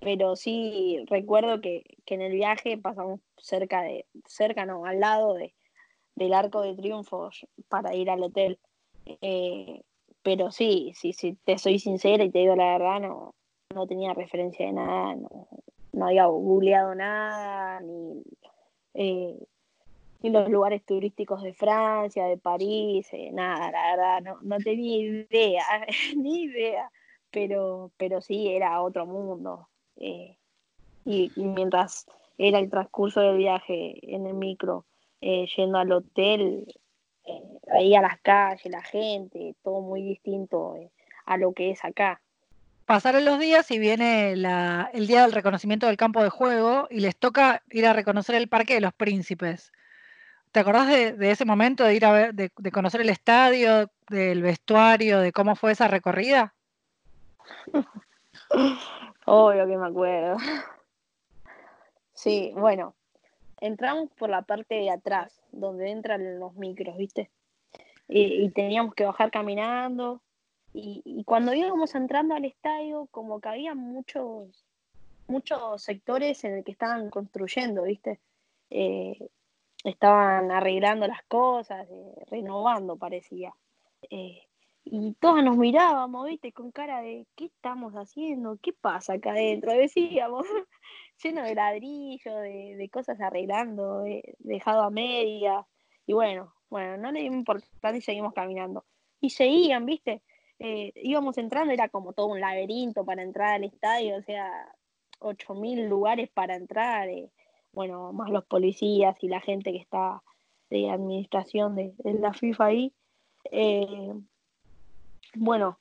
pero sí recuerdo que, en el viaje pasamos cerca de, cerca no, al lado de, del Arco de Triunfo para ir al hotel. Eh, pero sí, sí, sí, te soy sincera y te digo la verdad, no, no tenía referencia de nada, no, no había googleado nada, ni eh, y los lugares turísticos de Francia, de París, eh, nada, la verdad, no, no tenía idea, ni idea, pero, pero sí, era otro mundo. Eh, y, mientras era el transcurso del viaje en el micro, yendo al hotel, veía las calles, la gente, todo muy distinto a lo que es acá. Pasaron los días y viene el día del reconocimiento del campo de juego y les toca ir a reconocer el Parque de los Príncipes. ¿Te acordás de, ese momento de ir a ver, de, conocer el estadio, del vestuario, de cómo fue esa recorrida? Obvio que me acuerdo. Sí, bueno, entramos por la parte de atrás, donde entran los micros, ¿viste? y teníamos que bajar caminando y, cuando íbamos entrando al estadio, como que había muchos, muchos sectores en el que estaban construyendo, ¿viste? Eh, estaban arreglando las cosas, eh, renovando, parecía. Eh, y todos nos mirábamos, ¿viste? Con cara de, ¿qué estamos haciendo? ¿Qué pasa acá adentro? Decíamos, lleno de ladrillo, de, de cosas arreglando, dejado a media. Y bueno, bueno, no le dimos importancia y seguimos caminando. Y seguían, ¿viste? Eh, íbamos entrando, era como todo un laberinto para entrar al estadio, o sea, 8.000 lugares para entrar, eh, bueno, más los policías y la gente que está de administración de, la FIFA ahí. Eh, bueno,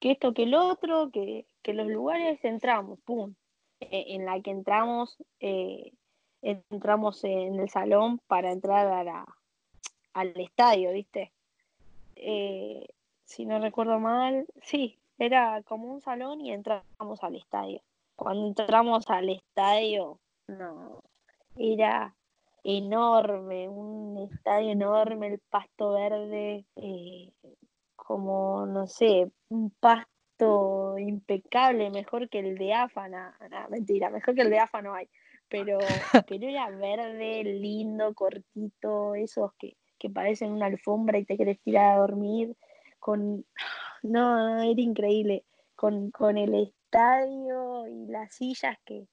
que esto, que el otro, que, los lugares entramos, pum, en la que entramos, entramos en el salón para entrar a la, al estadio, ¿viste? Si no recuerdo mal, sí, era como un salón y entramos al estadio. Cuando entramos al estadio, no, era enorme, un estadio enorme, el pasto verde, eh, como, no sé, un pasto impecable, mejor que el de AFA, no, mentira, mejor que el de AFA no hay, pero, pero era verde, lindo, cortito, esos que, que parecen una alfombra y te quieres tirar a dormir con, no, era increíble, con, con el estadio y las sillas que,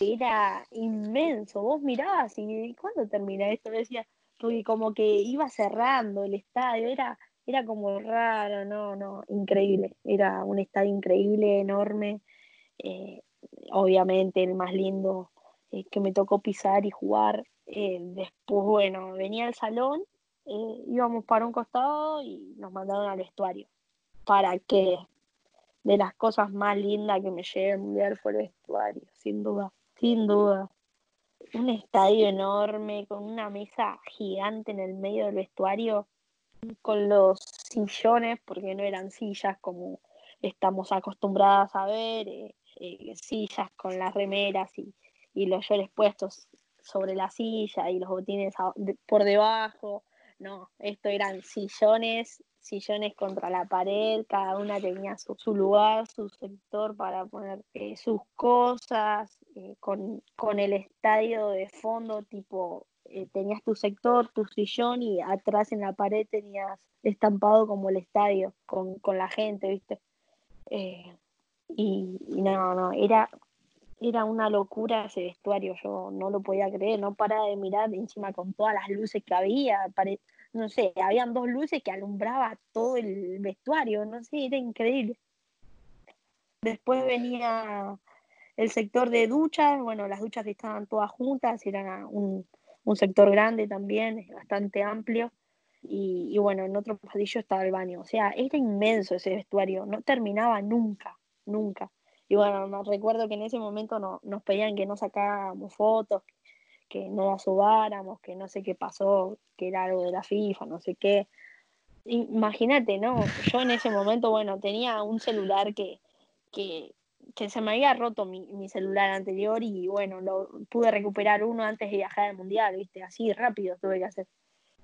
era inmenso. Vos mirabas y ¿cuándo termina esto? Decía, porque como que iba cerrando el estadio, era, era como raro, no, no, increíble. Era un estadio increíble, enorme. Eh, obviamente el más lindo eh, que me tocó pisar y jugar. Eh, después, bueno, venía al salón, íbamos para un costado y nos mandaron al vestuario. Para que de las cosas más lindas que me llevé al mundial fue el vestuario, sin duda, sin duda. Un estadio enorme, con una mesa gigante en el medio del vestuario, con los sillones, porque no eran sillas como estamos acostumbradas a ver, eh, eh, sillas con las remeras y, los llores puestos sobre la silla y los botines por debajo. No, esto eran sillones sillones contra la pared, cada una tenía su, lugar, su sector para poner eh, sus cosas, eh, con, el estadio de fondo, tipo, eh, tenías tu sector, tu sillón y atrás en la pared tenías estampado como el estadio, con, la gente, ¿viste? y, no, no, era, era una locura ese vestuario, yo no lo podía creer, no paraba de mirar encima con todas las luces que había, no sé, habían dos luces que alumbraba todo el vestuario, no sé, era increíble. Después venía el sector de duchas, bueno, las duchas estaban todas juntas, era un, sector grande también, bastante amplio. Y, bueno, en otro pasillo estaba el baño. O sea, era inmenso ese vestuario, no terminaba nunca, nunca. Y bueno, recuerdo que en ese momento no, nos pedían que no sacáramos fotos, que no la subáramos, que no sé qué pasó, que era algo de la FIFA, no sé qué. Imagínate, ¿no? Yo en ese momento, bueno, tenía un celular que, que, se me había roto mi, celular anterior y bueno, lo pude recuperar uno antes de viajar al mundial, ¿viste? Así rápido tuve que hacer.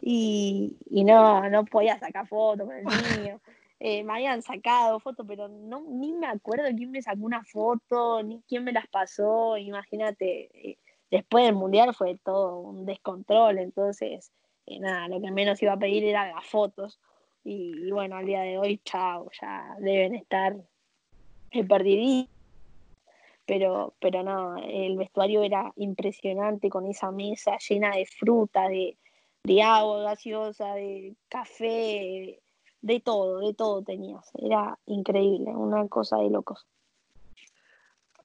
Y, no, no podía sacar fotos con el niño. Eh, me habían sacado fotos, pero no, ni me acuerdo quién me sacó una foto, ni quién me las pasó. Imagínate, eh, después del mundial fue todo un descontrol, entonces eh, nada, lo que menos iba a pedir eran las fotos. Y, bueno, al día de hoy, chao, ya deben estar perdidos. Pero, pero no, el vestuario era impresionante con esa mesa llena de fruta, de, de agua gaseosa, de café, de todo, de todo tenías. Era increíble, una cosa de locos.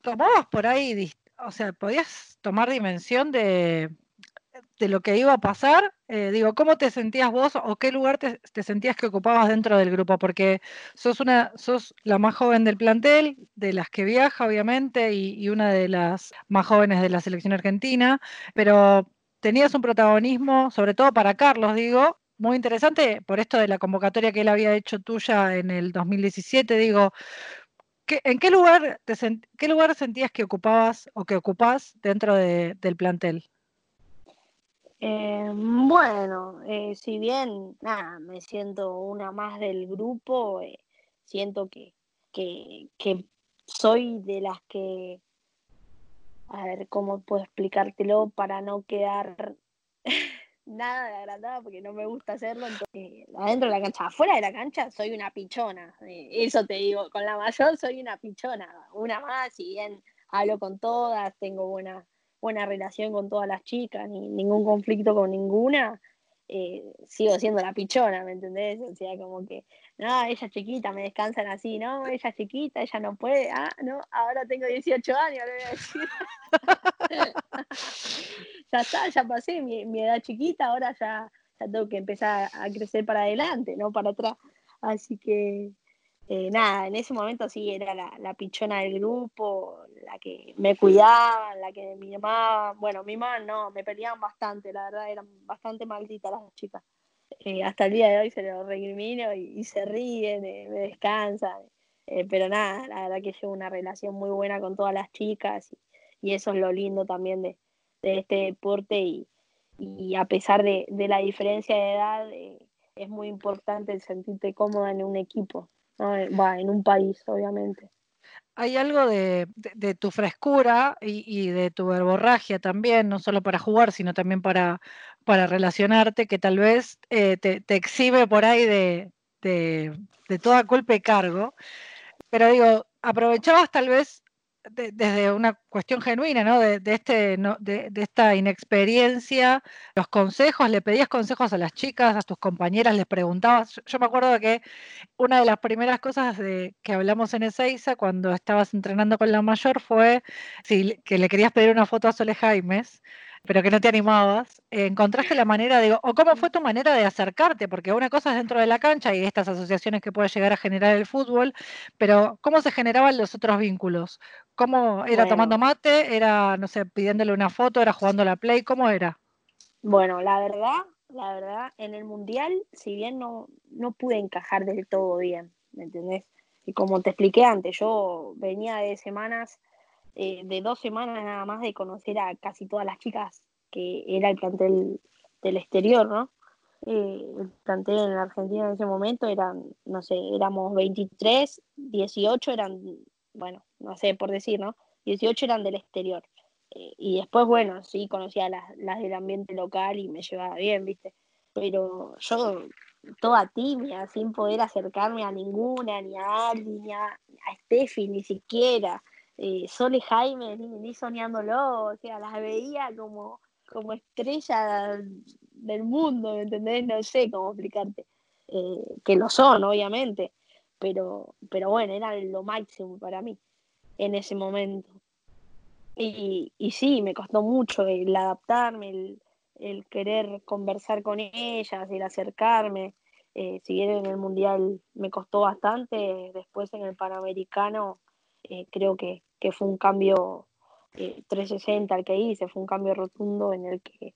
Tomabas por ahí o sea, podías tomar dimensión de, lo que iba a pasar. Eh, digo, ¿cómo te sentías vos o qué lugar te, sentías que ocupabas dentro del grupo? Porque sos una, sos la más joven del plantel, de las que viaja, obviamente, y, una de las más jóvenes de la selección argentina, pero tenías un protagonismo, sobre todo para Carlos, digo, muy interesante por esto de la convocatoria que él había hecho tuya en el 2017, digo, ¿En qué lugar, qué lugar sentías que ocupabas o que ocupás dentro del plantel? Eh, bueno, eh, si bien nada, me siento una más del grupo, eh, siento que, que, soy de las que, a ver, ¿cómo puedo explicártelo para no quedar nada de agrandada porque no me gusta hacerlo. Entonces, adentro de la cancha, afuera de la cancha soy una pichona. Eh, eso te digo, con la mayor soy una pichona. Una más, si bien hablo con todas, tengo buena, buena relación con todas las chicas, ni ningún conflicto con ninguna. Eh, sigo siendo la pichona, ¿me entendés? O sea, como que, no, ella chiquita, me descansan así, no, ella chiquita, ella no puede, ah, no, ahora tengo 18 años, le voy a decir. ya está, ya pasé mi, edad chiquita, ahora ya, ya tengo que empezar a crecer para adelante, no para atrás. Así que, eh, nada, en ese momento sí era la, pichona del grupo, la que me cuidaba, la que me llamaba. Bueno, mi mamá no, me peleaban bastante, la verdad, eran bastante malditas las chicas. Eh, hasta el día de hoy se lo recrimino y, se ríen, eh, me descansan. pero nada, la verdad que llevo una relación muy buena con todas las chicas y eso es lo lindo también de, este deporte y, a pesar de, la diferencia de edad, eh, es muy importante el sentirte cómoda en un equipo, eh, Va, en un país, obviamente. Hay algo de, tu frescura y, de tu verborragia también, no solo para jugar, sino también para, para relacionarte, que tal vez eh, te, te, exhibe por ahí de, de toda culpa y cargo. Pero digo, aprovechabas tal vez desde una cuestión genuina, ¿no? De, este, de, esta inexperiencia, los consejos, le pedías consejos a las chicas, a tus compañeras, les preguntabas. Yo, me acuerdo que una de las primeras cosas de, que hablamos en Ezeiza cuando estabas entrenando con la mayor fue si, que le querías pedir una foto a Sole Jaimes pero que no te animabas, encontraste la manera, de, o cómo fue tu manera de acercarte, porque una cosa es dentro de la cancha y estas asociaciones que puede llegar a generar el fútbol, pero ¿cómo se generaban los otros vínculos? ¿Cómo era tomando mate? ¿Era, no sé, pidiéndole una foto? ¿Era jugando la play? ¿Cómo era? Bueno, la verdad, la verdad, en el Mundial, si bien no, no pude encajar del todo bien, ¿me entendés? Y como te expliqué antes, yo venía de semanas eh, de dos semanas nada más de conocer a casi todas las chicas que era el plantel del exterior, ¿no? Eh, el plantel en Argentina en ese momento eran, no sé, éramos 23, 18 eran, bueno, no sé por decir, ¿no? 18 eran del exterior. Eh, y después, bueno, sí, conocía las, las del ambiente local y me llevaba bien, ¿viste? Pero yo, toda tímida, sin poder acercarme a ninguna, ni a Aldi, ni a, a Steffi, ni siquiera eh, Sole Jaime, ni, soñándolo, o sea, las veía como, como estrellas del mundo, ¿me entendés? No sé cómo explicarte. Eh, que lo son, obviamente, pero, pero bueno, era lo máximo para mí en ese momento. Y, y sí, me costó mucho el adaptarme, el, el querer conversar con ellas, el acercarme. Eh, si bien en el Mundial me costó bastante, después en el Panamericano eh, creo que, fue un cambio 360 eh, el que hice, fue un cambio rotundo en el que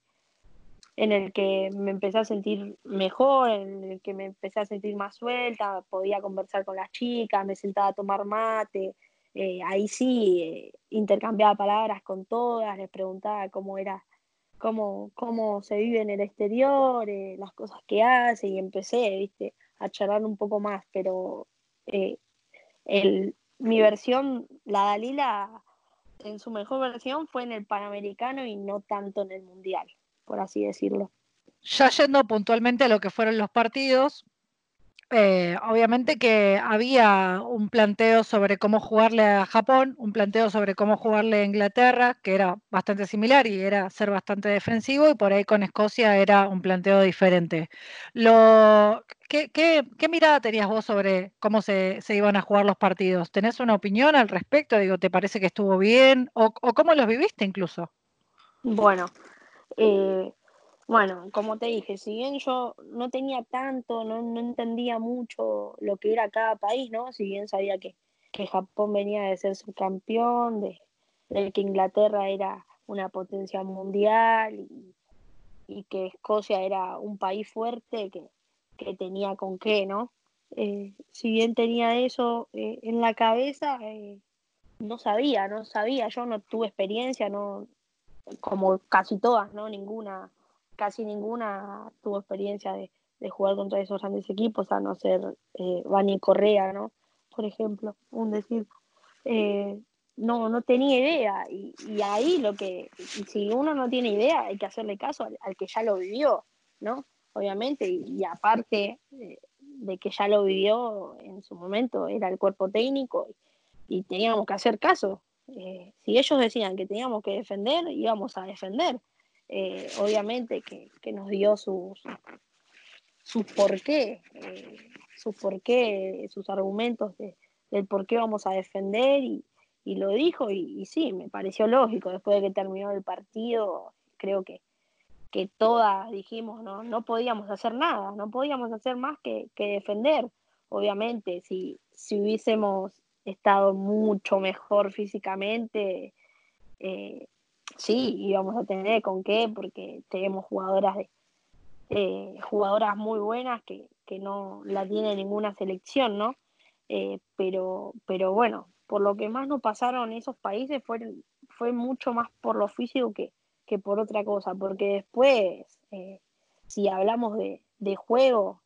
en el que me empecé a sentir mejor, en el que me empecé a sentir más suelta, podía conversar con las chicas, me sentaba a tomar mate, eh, ahí sí intercambiaba palabras con todas, les preguntaba cómo era, cómo, cómo se vive en el exterior, las cosas que hace, y empecé, viste, a charlar un poco más, pero el, mi versión, la Dalila, en su mejor versión fue en el Panamericano y no tanto en el Mundial, por así decirlo. Ya yendo puntualmente a lo que fueron los partidos, eh, obviamente que había un planteo sobre cómo jugarle a Japón, un planteo sobre cómo jugarle a Inglaterra, que era bastante similar y era ser bastante defensivo, y por ahí con Escocia era un planteo diferente. Lo, ¿qué, mirada tenías vos sobre cómo se, iban a jugar los partidos? ¿Tenés una opinión al respecto? Digo, ¿te parece que estuvo bien? ¿O, o cómo los viviste incluso? Bueno, eh, bueno, como te dije, si bien yo no tenía tanto, no, entendía mucho lo que era cada país, ¿no? Si bien sabía que, Japón venía de ser subcampeón, de, de que Inglaterra era una potencia mundial y, que Escocia era un país fuerte que, tenía con qué, ¿no? Eh, si bien tenía eso eh, en la cabeza, eh, no sabía, no sabía, yo no tuve experiencia, no, como casi todas, ¿no? Ninguna casi ninguna tuvo experiencia de, jugar contra esos grandes equipos, a no ser eh, Bani Correa, ¿no? Por ejemplo, un decir. Eh, no, no tenía idea. Y, ahí lo que, si uno no tiene idea, hay que hacerle caso al, que ya lo vivió, ¿no? Obviamente, y, aparte eh, de que ya lo vivió en su momento, era el cuerpo técnico y, teníamos que hacer caso. si ellos decían que teníamos que defender, íbamos a defender. Eh, obviamente que, nos dio sus, sus por qué, eh, sus por qué, sus argumentos de, del por qué vamos a defender y, lo dijo y, sí, me pareció lógico, después de que terminó el partido, creo que, que todas dijimos, no, no podíamos hacer nada, no podíamos hacer más que, defender. Obviamente, si, si hubiésemos estado mucho mejor físicamente, sí, íbamos a tener con qué, porque tenemos jugadoras de, eh, jugadoras muy buenas que, no la tiene ninguna selección, ¿no? Eh, pero, pero bueno, por lo que más nos pasaron esos países fue, fue mucho más por lo físico que, por otra cosa, porque después, eh, si hablamos de, juego,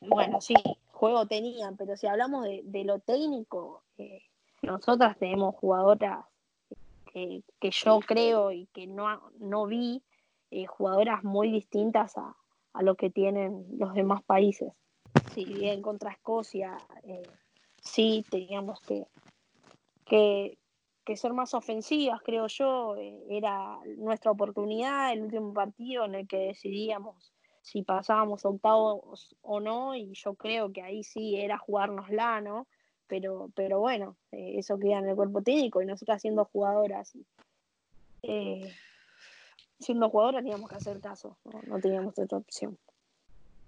bueno, sí, juego tenían, pero si hablamos de, de lo técnico, nosotras tenemos jugadoras que yo creo y que no, no vi eh, jugadoras muy distintas a, lo que tienen los demás países. Si bien contra Escocia eh, sí teníamos que, que, que ser más ofensivas, creo yo. Eh, era nuestra oportunidad, el último partido en el que decidíamos si pasábamos octavos o no, y yo creo que ahí sí era jugárnosla, ¿no? Pero, pero bueno, eh, eso queda en el cuerpo técnico y nosotras siendo jugadoras, eh, siendo jugadoras teníamos que hacer caso, no, teníamos otra opción.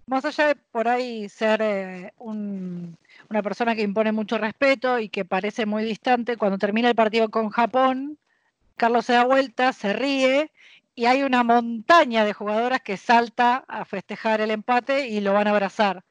Más allá de por ahí ser una persona que impone mucho respeto y que parece muy distante, cuando termina el partido con Japón, Carlos se da vuelta, se ríe y hay una montaña de jugadoras que salta a festejar el empate y lo van a abrazar.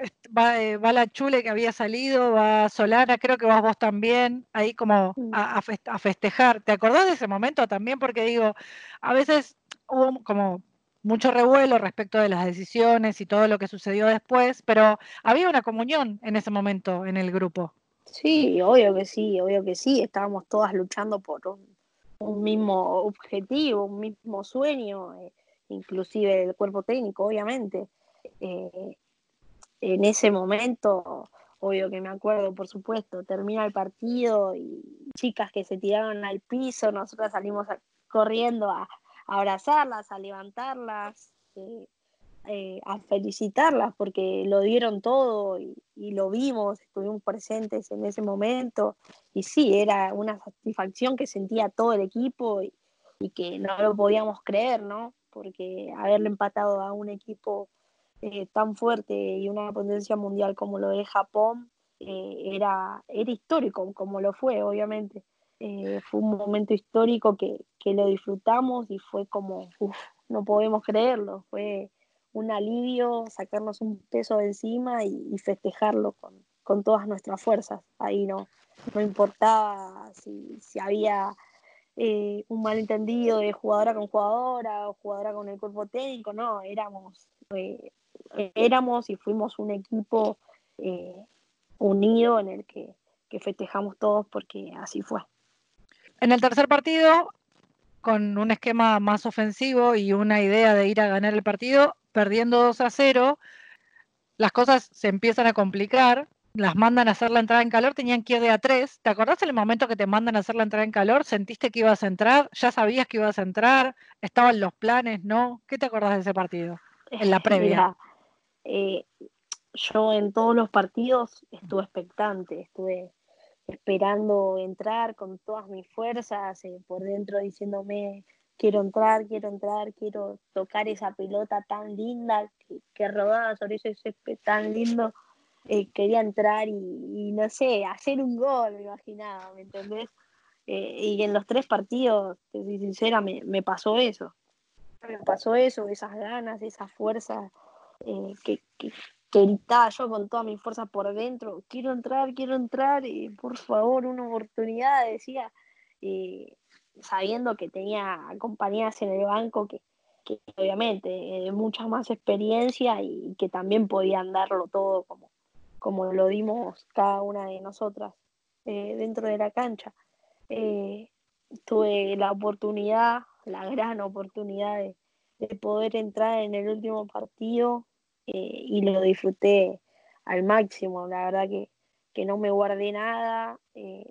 Va, eh, va, la Chule que había salido, va Solana, creo que vas vos también, ahí como a, a, festejar. ¿Te acordás de ese momento también? Porque digo, a veces hubo como mucho revuelo respecto de las decisiones y todo lo que sucedió después, pero había una comunión en ese momento en el grupo. Sí, obvio que sí, obvio que sí, estábamos todas luchando por un, mismo objetivo, un mismo sueño, eh, inclusive el cuerpo técnico, obviamente. Eh, en ese momento, obvio que me acuerdo, por supuesto, termina el partido y chicas que se tiraron al piso, nosotras salimos corriendo a, abrazarlas, a levantarlas, eh, eh, a felicitarlas porque lo dieron todo y, lo vimos, estuvimos presentes en ese momento y sí, era una satisfacción que sentía todo el equipo y, que no lo podíamos creer, ¿no? Porque haberle empatado a un equipo eh, tan fuerte y una potencia mundial como lo de Japón era, era histórico, como lo fue, obviamente. Eh, fue un momento histórico que, lo disfrutamos y fue como, no podemos creerlo, fue un alivio sacarnos un peso de encima y, festejarlo con, todas nuestras fuerzas. Ahí no, no importaba si, había eh, un malentendido de jugadora con jugadora o jugadora con el cuerpo técnico, no, éramos, eh, éramos y fuimos un equipo unido en el que festejamos todos porque así fue. En el tercer partido, con un esquema más ofensivo y una idea de ir a ganar el partido, perdiendo 2 a 0, las cosas se empiezan a complicar. Las mandan a hacer la entrada en calor, tenían que ir de a 3. ¿Te acordás el momento que te mandan a hacer la entrada en calor? ¿Sentiste que ibas a entrar? ¿Ya sabías que ibas a entrar? ¿Estaban los planes? ¿No? ¿Qué te acordás de ese partido? En la previa. Eh, yo en todos los partidos estuve expectante, estuve esperando entrar con todas mis fuerzas, eh, por dentro diciéndome, quiero entrar, quiero entrar, quiero tocar esa pelota tan linda que, rodaba sobre ese césped tan lindo. Eh, quería entrar y, no sé, hacer un gol, me imaginaba, ¿me entendés? Y en los tres partidos, te soy sincera, me, me, pasó eso. Me pasó eso, esas ganas, esa fuerza que, que gritaba yo con toda mi fuerza por dentro, quiero entrar, quiero entrar, y por favor, una oportunidad, decía, sabiendo que tenía compañías en el banco que, obviamente eh, mucha más experiencia y que también podían darlo todo como, como lo dimos cada una de nosotras eh, dentro de la cancha. Eh, tuve la oportunidad, la gran oportunidad de poder entrar en el último partido eh, y lo disfruté al máximo. La verdad que, no me guardé nada, eh,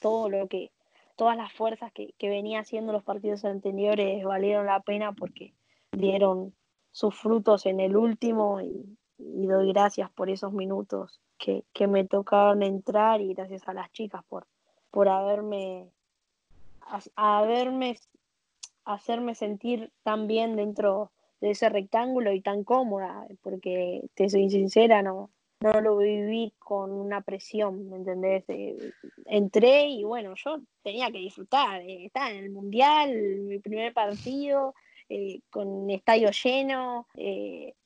todo lo que, todas las fuerzas que, venía haciendo los partidos anteriores valieron la pena porque dieron sus frutos en el último y, doy gracias por esos minutos que, me tocaron entrar y gracias a las chicas por, por haberme, haberme, hacerme sentir tan bien dentro de ese rectángulo y tan cómoda, porque te soy sincera, no, no lo viví con una presión, ¿me entendés? Eh, entré y bueno, yo tenía que disfrutar, eh, estaba en el Mundial, mi primer partido, eh, con estadio lleno,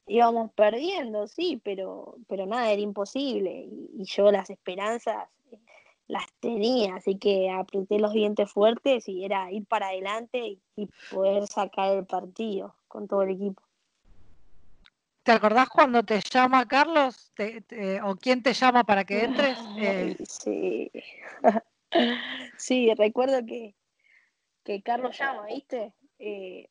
íbamos perdiendo, sí, pero, pero nada, era imposible y, y yo las esperanzas las tenía, así que apreté los dientes fuertes y era ir para adelante y poder sacar el partido con todo el equipo. ¿Te acordás cuando te llama Carlos? ¿O quién te llama para que entres? Eh, sí. sí, recuerdo que, que Carlos llama, ¿viste? Eh,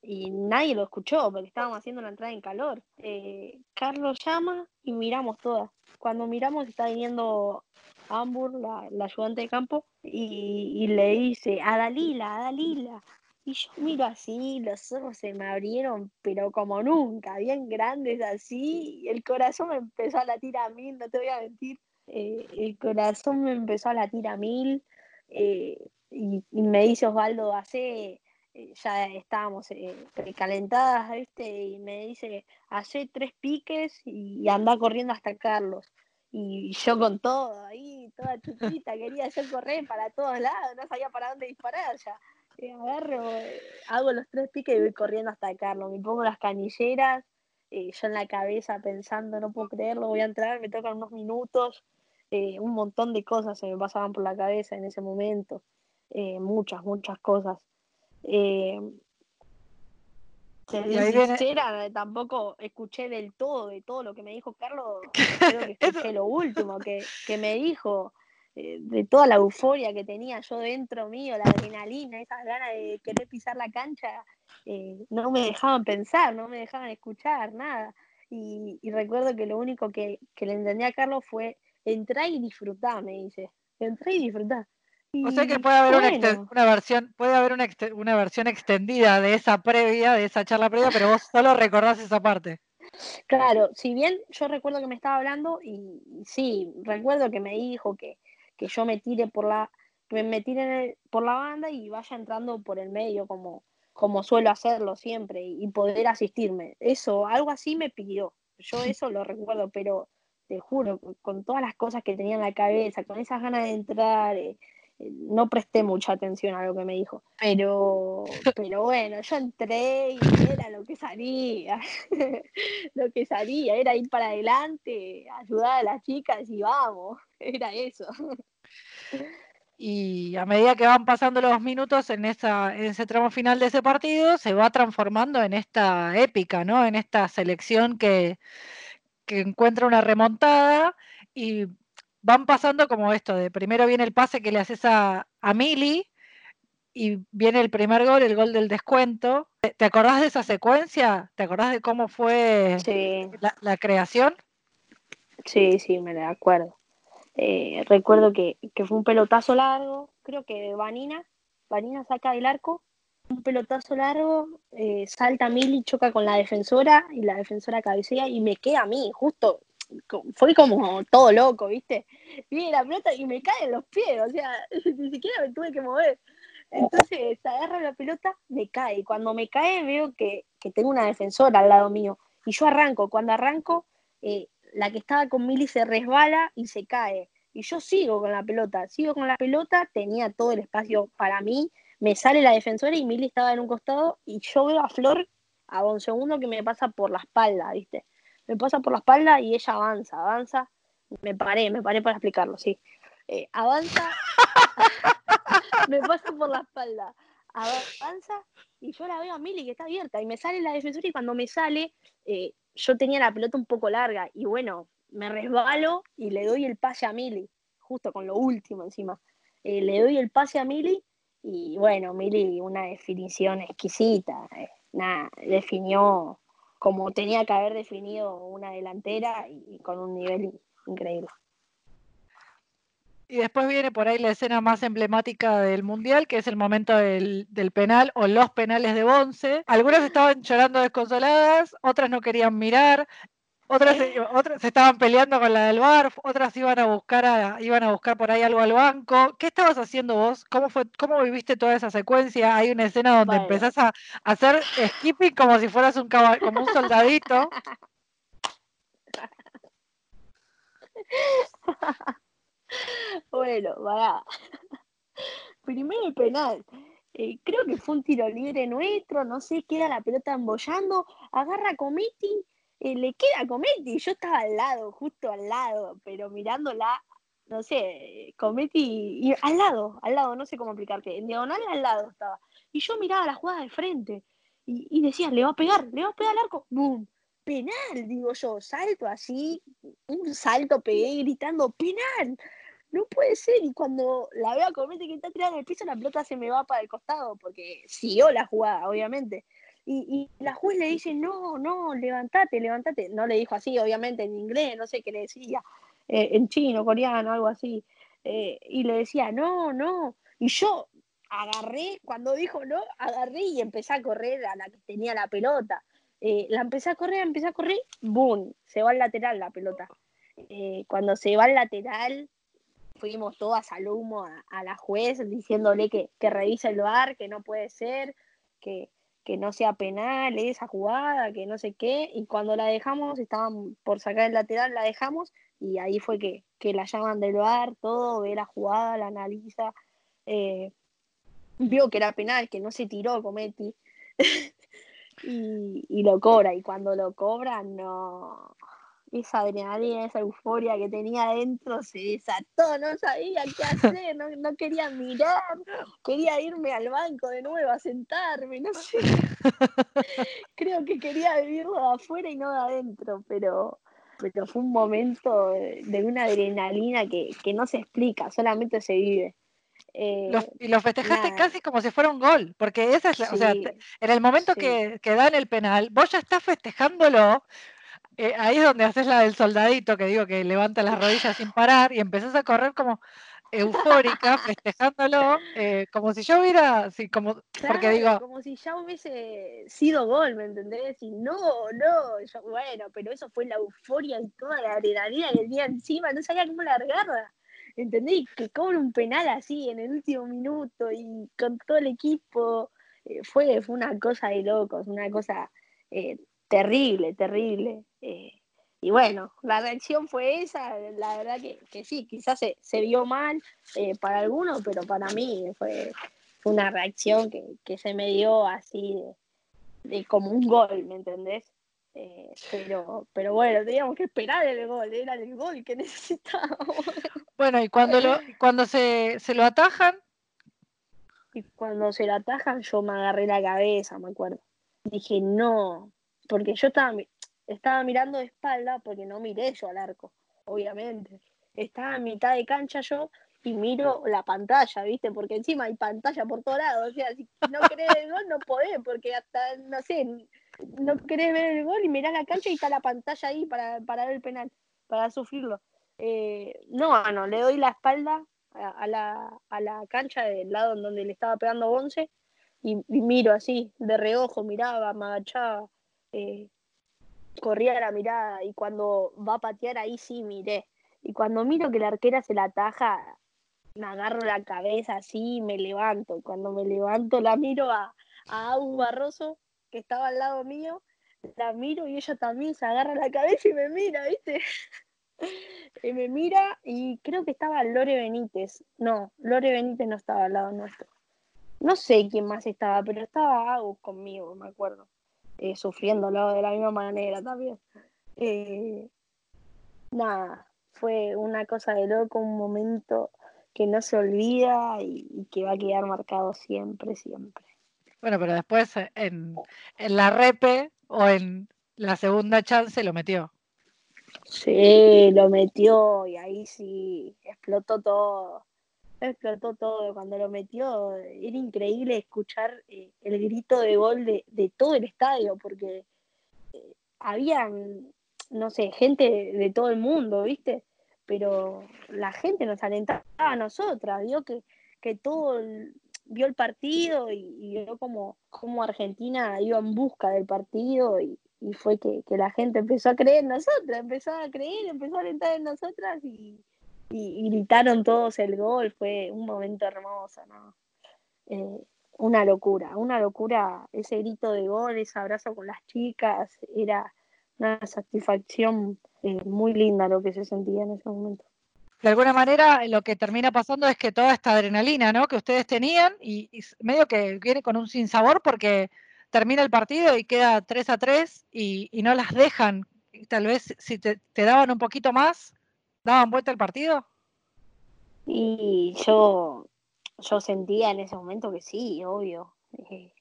y nadie lo escuchó porque estábamos haciendo la entrada en calor. Eh, Carlos llama y miramos todas. Cuando miramos está viniendo Ambur, la, la ayudante de campo, y, le dice, a Dalila, a Dalila. Y yo miro así, los ojos se me abrieron, pero como nunca, bien grandes así, y el corazón me empezó a latir a mil, no te voy a mentir. Eh, el corazón me empezó a latir a mil, eh, y, me dice Osvaldo, hace eh, ya estábamos eh, calentadas, ¿viste? Y me dice, hace tres piques y anda corriendo hasta Carlos. Y yo con todo, ahí, toda chiquita, quería hacer correr para todos lados, no sabía para dónde disparar ya. Agarro, hago los tres piques y voy corriendo hasta Carlos. Me pongo las canilleras, eh, yo en la cabeza pensando, no puedo creerlo, voy a entrar, me tocan unos minutos. un montón de cosas se me pasaban por la cabeza en ese momento. muchas, muchas cosas. Eh, tampoco escuché del todo, de todo lo que me dijo Carlos, creo que escuché lo último que, me dijo, eh, de toda la euforia que tenía yo dentro mío, la adrenalina, esas ganas de querer pisar la cancha, eh, no me dejaban pensar, no me dejaban escuchar, nada. Y, recuerdo que lo único que, le entendí a Carlos fue entrar y disfrutar, me dice, entrar y disfrutar. O sea que puede haber una, versión, puede haber una, una, versión extendida de esa previa, de esa charla previa, pero vos solo recordás esa parte. Claro, si bien yo recuerdo que me estaba hablando, y, sí, recuerdo que me dijo que, yo me tire por la, me tire por la banda y vaya entrando por el medio como, como suelo hacerlo siempre y, poder asistirme. Eso, algo así me pidió. Yo eso lo recuerdo, pero te juro, con todas las cosas que tenía en la cabeza, con esas ganas de entrar, eh, no presté mucha atención a lo que me dijo. Pero, pero bueno, yo entré y era lo que salía. lo que salía era ir para adelante, ayudar a las chicas y vamos. Era eso. Y a medida que van pasando los minutos en, esa, en ese tramo final de ese partido, se va transformando en esta épica, ¿no? En esta selección que, que encuentra una remontada y van pasando como esto, de primero viene el pase que le haces a, a Mili y viene el primer gol, el gol del descuento. ¿Te acordás de esa secuencia? ¿Te acordás de cómo fue la, creación? Sí, sí, me la acuerdo. Eh, recuerdo que, fue un pelotazo largo, creo que Vanina, Vanina saca del arco, un pelotazo largo, eh, salta Mili, choca con la defensora y la defensora cabecea y me queda a mí, justo fue como todo loco, ¿viste? Viene la pelota y me cae en los pies, o sea, ni siquiera me tuve que mover. Entonces agarra la pelota, me cae. Cuando me cae veo que, tengo una defensora al lado mío. Y yo arranco. Cuando arranco, eh, la que estaba con Mili se resbala y se cae. Y yo sigo con la pelota, sigo con la pelota, tenía todo el espacio para mí. Me sale la defensora y Mili estaba en un costado y yo veo a Flor a un segundo que me pasa por la espalda, ¿viste? Me pasa por la espalda y ella avanza, avanza. Me paré, me paré para explicarlo, sí. Eh, avanza, me pasa por la espalda, avanza y yo la veo a Mili que está abierta y me sale la defensora y cuando me sale, eh, yo tenía la pelota un poco larga y bueno, me resbalo y le doy el pase a Mili, justo con lo último encima. Eh, le doy el pase a Mili y bueno, Mili, una definición exquisita. nada, definió como tenía que haber definido una delantera y, con un nivel increíble. Y después viene por ahí la escena más emblemática del Mundial, que es el momento del, del, penal o los penales de Bonce. Algunas estaban llorando desconsoladas, otras no querían mirar. Otras, otras se estaban peleando con la del bar, otras iban a buscar iban a buscar por ahí algo al banco. ¿Qué estabas haciendo vos? ¿Cómo fue, cómo viviste toda esa secuencia? Hay una escena donde empezás a, hacer skipping como si fueras un como un soldadito. bueno, va. Primero el penal. Eh, creo que fue un tiro libre nuestro, no sé, queda la pelota embollando, agarra Comiti le queda a. Yo estaba al lado, justo al lado, pero mirándola, no sé, Cometi, y al lado, al lado, no sé cómo explicarte, en diagonal al lado estaba. Y yo miraba la jugada de frente y, decía, le va a pegar, le va a pegar al arco, ¡boom! Penal, digo yo, salto así, un salto pegué gritando, penal, no puede ser. Y cuando la veo a Cometi que está tirada en el piso, la pelota se me va para el costado, porque siguió la jugada, obviamente Y, la juez le dice, no, no, levantate, levantate. No le dijo así, obviamente, en inglés, no sé qué le decía, eh, en chino, coreano, algo así. Eh, y le decía, no, no. Y yo agarré, cuando dijo no, agarré y empecé a correr a la que tenía la pelota. Eh, la empecé a correr, empecé a correr, ¡boom! Se va al lateral la pelota. cuando se va al lateral, fuimos todas al humo a, la juez diciéndole que, que revisa el bar, que no puede ser, que, que no sea penal esa jugada, que no sé qué, y cuando la dejamos, estaban por sacar el lateral, la dejamos, y ahí fue que, la llaman del bar, todo, ve la jugada, la analiza, eh, vio que era penal, que no se tiró Cometi, y, y lo cobra, y cuando lo cobra, no, esa adrenalina, esa euforia que tenía adentro se desató, no sabía qué hacer, no, quería mirar, quería irme al banco de nuevo a sentarme, no sé. Creo que quería vivirlo de afuera y no de adentro, pero, pero fue un momento de una adrenalina que, no se explica, solamente se vive. Eh, y lo festejaste casi como si fuera un gol, porque esa es o sea, en el momento que, que dan el penal, vos ya estás festejándolo eh, ahí es donde haces la del soldadito, que digo que levanta las rodillas sin parar y empezás a correr como eufórica, festejándolo, eh, como si yo hubiera, sí, como, porque digo... Como si ya hubiese sido gol, ¿me entendés? Y no, no, bueno, pero eso fue la euforia y toda la adrenalina que tenía encima, no sabía cómo largarla. ¿Entendés? Que cobra un penal así en el último minuto y con todo el equipo. Eh, fue, fue una cosa de locos, una cosa terrible, terrible. Eh, y bueno, la reacción fue esa, la verdad que, sí, quizás se, vio mal eh, para algunos, pero para mí fue, una reacción que, se me dio así de, como un gol, ¿me entendés? Eh, pero, pero bueno, teníamos que esperar el gol, era el gol que necesitábamos. Bueno, y cuando, lo, cuando se, se lo atajan. Y cuando se lo atajan, yo me agarré la cabeza, me acuerdo. Dije, no, porque yo estaba, estaba mirando de espalda porque no miré yo al arco, obviamente. Estaba en mitad de cancha yo y miro la pantalla, ¿viste? Porque encima hay pantalla por todos lados. O sea, si no querés el gol, no podés, porque hasta, no sé, no querés ver el gol y mirás la cancha y está la pantalla ahí para, para ver el penal, para sufrirlo. Eh, no, no, le doy la espalda a, la, a la cancha del lado en donde le estaba pegando Bonce y, y miro así, de reojo, miraba, me agachaba. Eh, corría la mirada y cuando va a patear ahí sí miré. Y cuando miro que la arquera se la ataja, me agarro la cabeza así y me levanto. Cuando me levanto la miro a, a Barroso, que estaba al lado mío, la miro y ella también se agarra la cabeza y me mira, ¿viste? y me mira y creo que estaba Lore Benítez. No, Lore Benítez no estaba al lado nuestro. No sé quién más estaba, pero estaba Agus conmigo, me acuerdo eh, sufriéndolo de la misma manera también. Eh, nada, fue una cosa de loco, un momento que no se olvida y, que va a quedar marcado siempre, siempre. Bueno, pero después en, en la repe o en la segunda chance lo metió. Sí, lo metió y ahí sí explotó todo explotó todo. Cuando lo metió, era increíble escuchar eh, el grito de gol de, todo el estadio, porque eh, habían, no sé, gente de, todo el mundo, ¿viste? Pero la gente nos alentaba a nosotras, vio que, que todo vio el partido y, vio como, como, Argentina iba en busca del partido y, fue que, que, la gente empezó a creer en nosotras, empezó a creer, empezó a alentar en nosotras y, y, gritaron todos el gol, fue un momento hermoso, ¿no? Eh, una locura, una locura, ese grito de gol, ese abrazo con las chicas, era una satisfacción eh, muy linda lo que se sentía en ese momento. De alguna manera lo que termina pasando es que toda esta adrenalina ¿no? que ustedes tenían y, medio que viene con un sinsabor porque termina el partido y queda 3 a 3 y, no las dejan. Tal vez si te daban un poquito más, ¿Daban vuelta el partido? Y yo, yo sentía en ese momento que sí, obvio. Eh,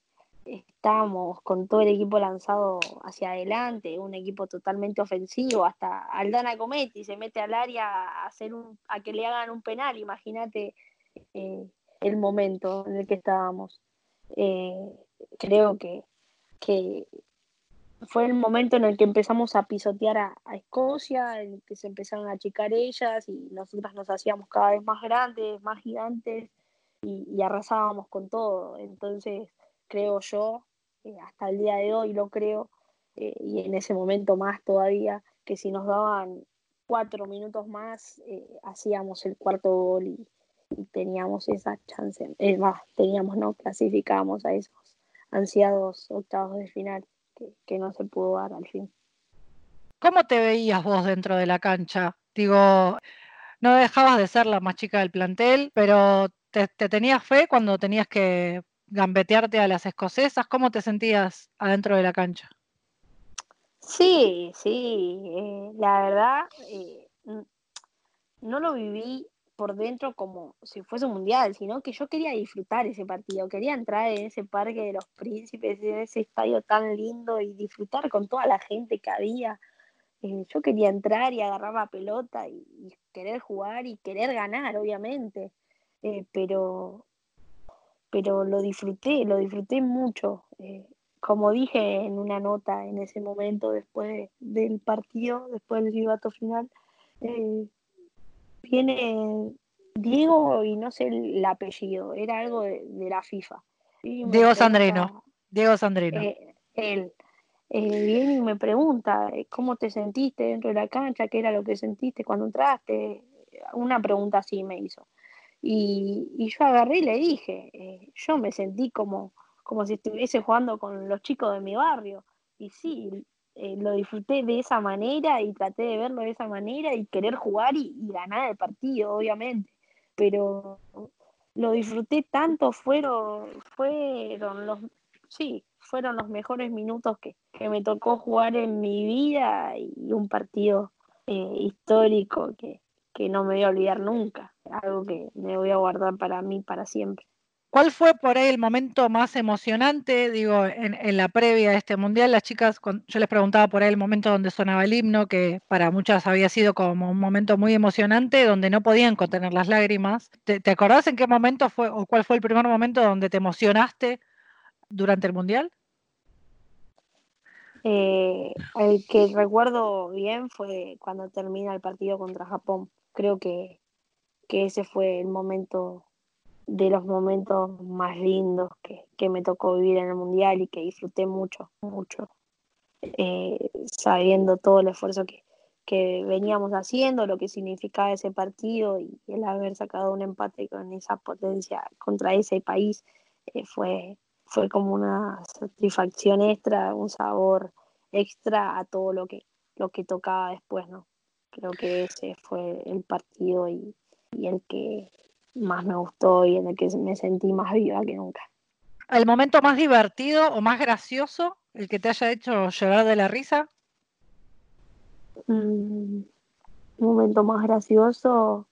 estábamos con todo el equipo lanzado hacia adelante, un equipo totalmente ofensivo, hasta Aldana Cometti se mete al área a, hacer a que le hagan un penal, imagínate eh, el momento en el que estábamos. Eh, creo que, que fue el momento en el que empezamos a pisotear a, Escocia, en el que se empezaron a achicar ellas y nosotras nos hacíamos cada vez más grandes, más gigantes y, arrasábamos con todo. Entonces, creo yo, eh, hasta el día de hoy lo creo, eh, y en ese momento más todavía, que si nos daban cuatro minutos más, eh, hacíamos el cuarto gol y, teníamos esa chance, es más, teníamos, no, clasificábamos a esos ansiados octavos de final que, no se pudo dar al fin. ¿Cómo te veías vos dentro de la cancha? Digo, no dejabas de ser la más chica del plantel, pero te, tenías fe cuando tenías que gambetearte a las escocesas. ¿Cómo te sentías adentro de la cancha? Sí, sí, eh, la verdad, eh, no lo viví por dentro como si fuese un mundial, sino que yo quería disfrutar ese partido, quería entrar en ese parque de los príncipes, en ese estadio tan lindo y disfrutar con toda la gente que había. Eh, yo quería entrar y agarrar la pelota y, querer jugar y querer ganar, obviamente, eh, pero, pero lo disfruté, lo disfruté mucho. Eh, como dije en una nota en ese momento, después del partido, después del silbato final, viene Diego y no sé el apellido, era algo de, la FIFA. Diego Sandrino. Diego Sandrino. Eh, él eh, viene y me pregunta eh, cómo te sentiste dentro de la cancha, qué era lo que sentiste cuando entraste. Una pregunta así me hizo. Y, y yo agarré y le dije, yo me sentí como, como si estuviese jugando con los chicos de mi barrio. Y sí, eh, lo disfruté de esa manera y traté de verlo de esa manera y querer jugar y, ganar el partido, obviamente. Pero lo disfruté tanto, fueron, fueron los, sí, fueron los mejores minutos que, me tocó jugar en mi vida y un partido eh, histórico que, que no me voy a olvidar nunca, algo que me voy a guardar para mí para siempre. ¿Cuál fue por ahí el momento más emocionante? Digo, en, la previa de este mundial, las chicas, yo les preguntaba por ahí el momento donde sonaba el himno, que para muchas había sido como un momento muy emocionante, donde no podían contener las lágrimas. ¿Te, acordás en qué momento fue o cuál fue el primer momento donde te emocionaste durante el mundial? Eh, el que recuerdo bien fue cuando termina el partido contra Japón. Creo que, que ese fue el momento de los momentos más lindos que, me tocó vivir en el Mundial y que disfruté mucho, mucho, eh, sabiendo todo el esfuerzo que, veníamos haciendo, lo que significaba ese partido y el haber sacado un empate con esa potencia contra ese país, eh, fue, fue como una satisfacción extra, un sabor extra a todo lo que, lo que tocaba después, ¿no? Creo que ese fue el partido y, y el que más me gustó y en el que me sentí más viva que nunca. ¿El momento más divertido o más gracioso, el que te haya hecho llorar de la risa? Un mm, momento más gracioso.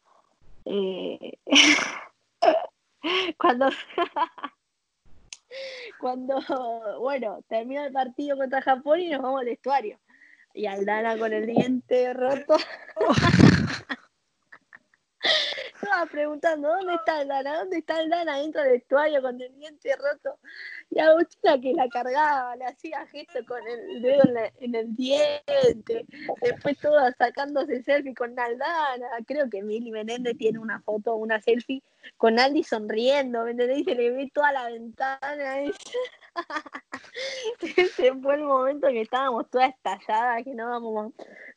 Eh, cuando. cuando, bueno, termina el partido contra Japón y nos vamos al vestuario. Y Aldana con el diente roto. estaba preguntando, ¿dónde está el Dana? ¿Dónde está el Dana dentro del vestuario con el diente roto? Y Agustina que la cargaba, le hacía gesto con el dedo en, el diente. Después todas sacándose selfie con Aldana. Creo que Mili Menéndez tiene una foto, una selfie con Aldi sonriendo, ¿me entendés? Y se le ve toda la ventana. Ese fue el momento que estábamos todas estalladas, que no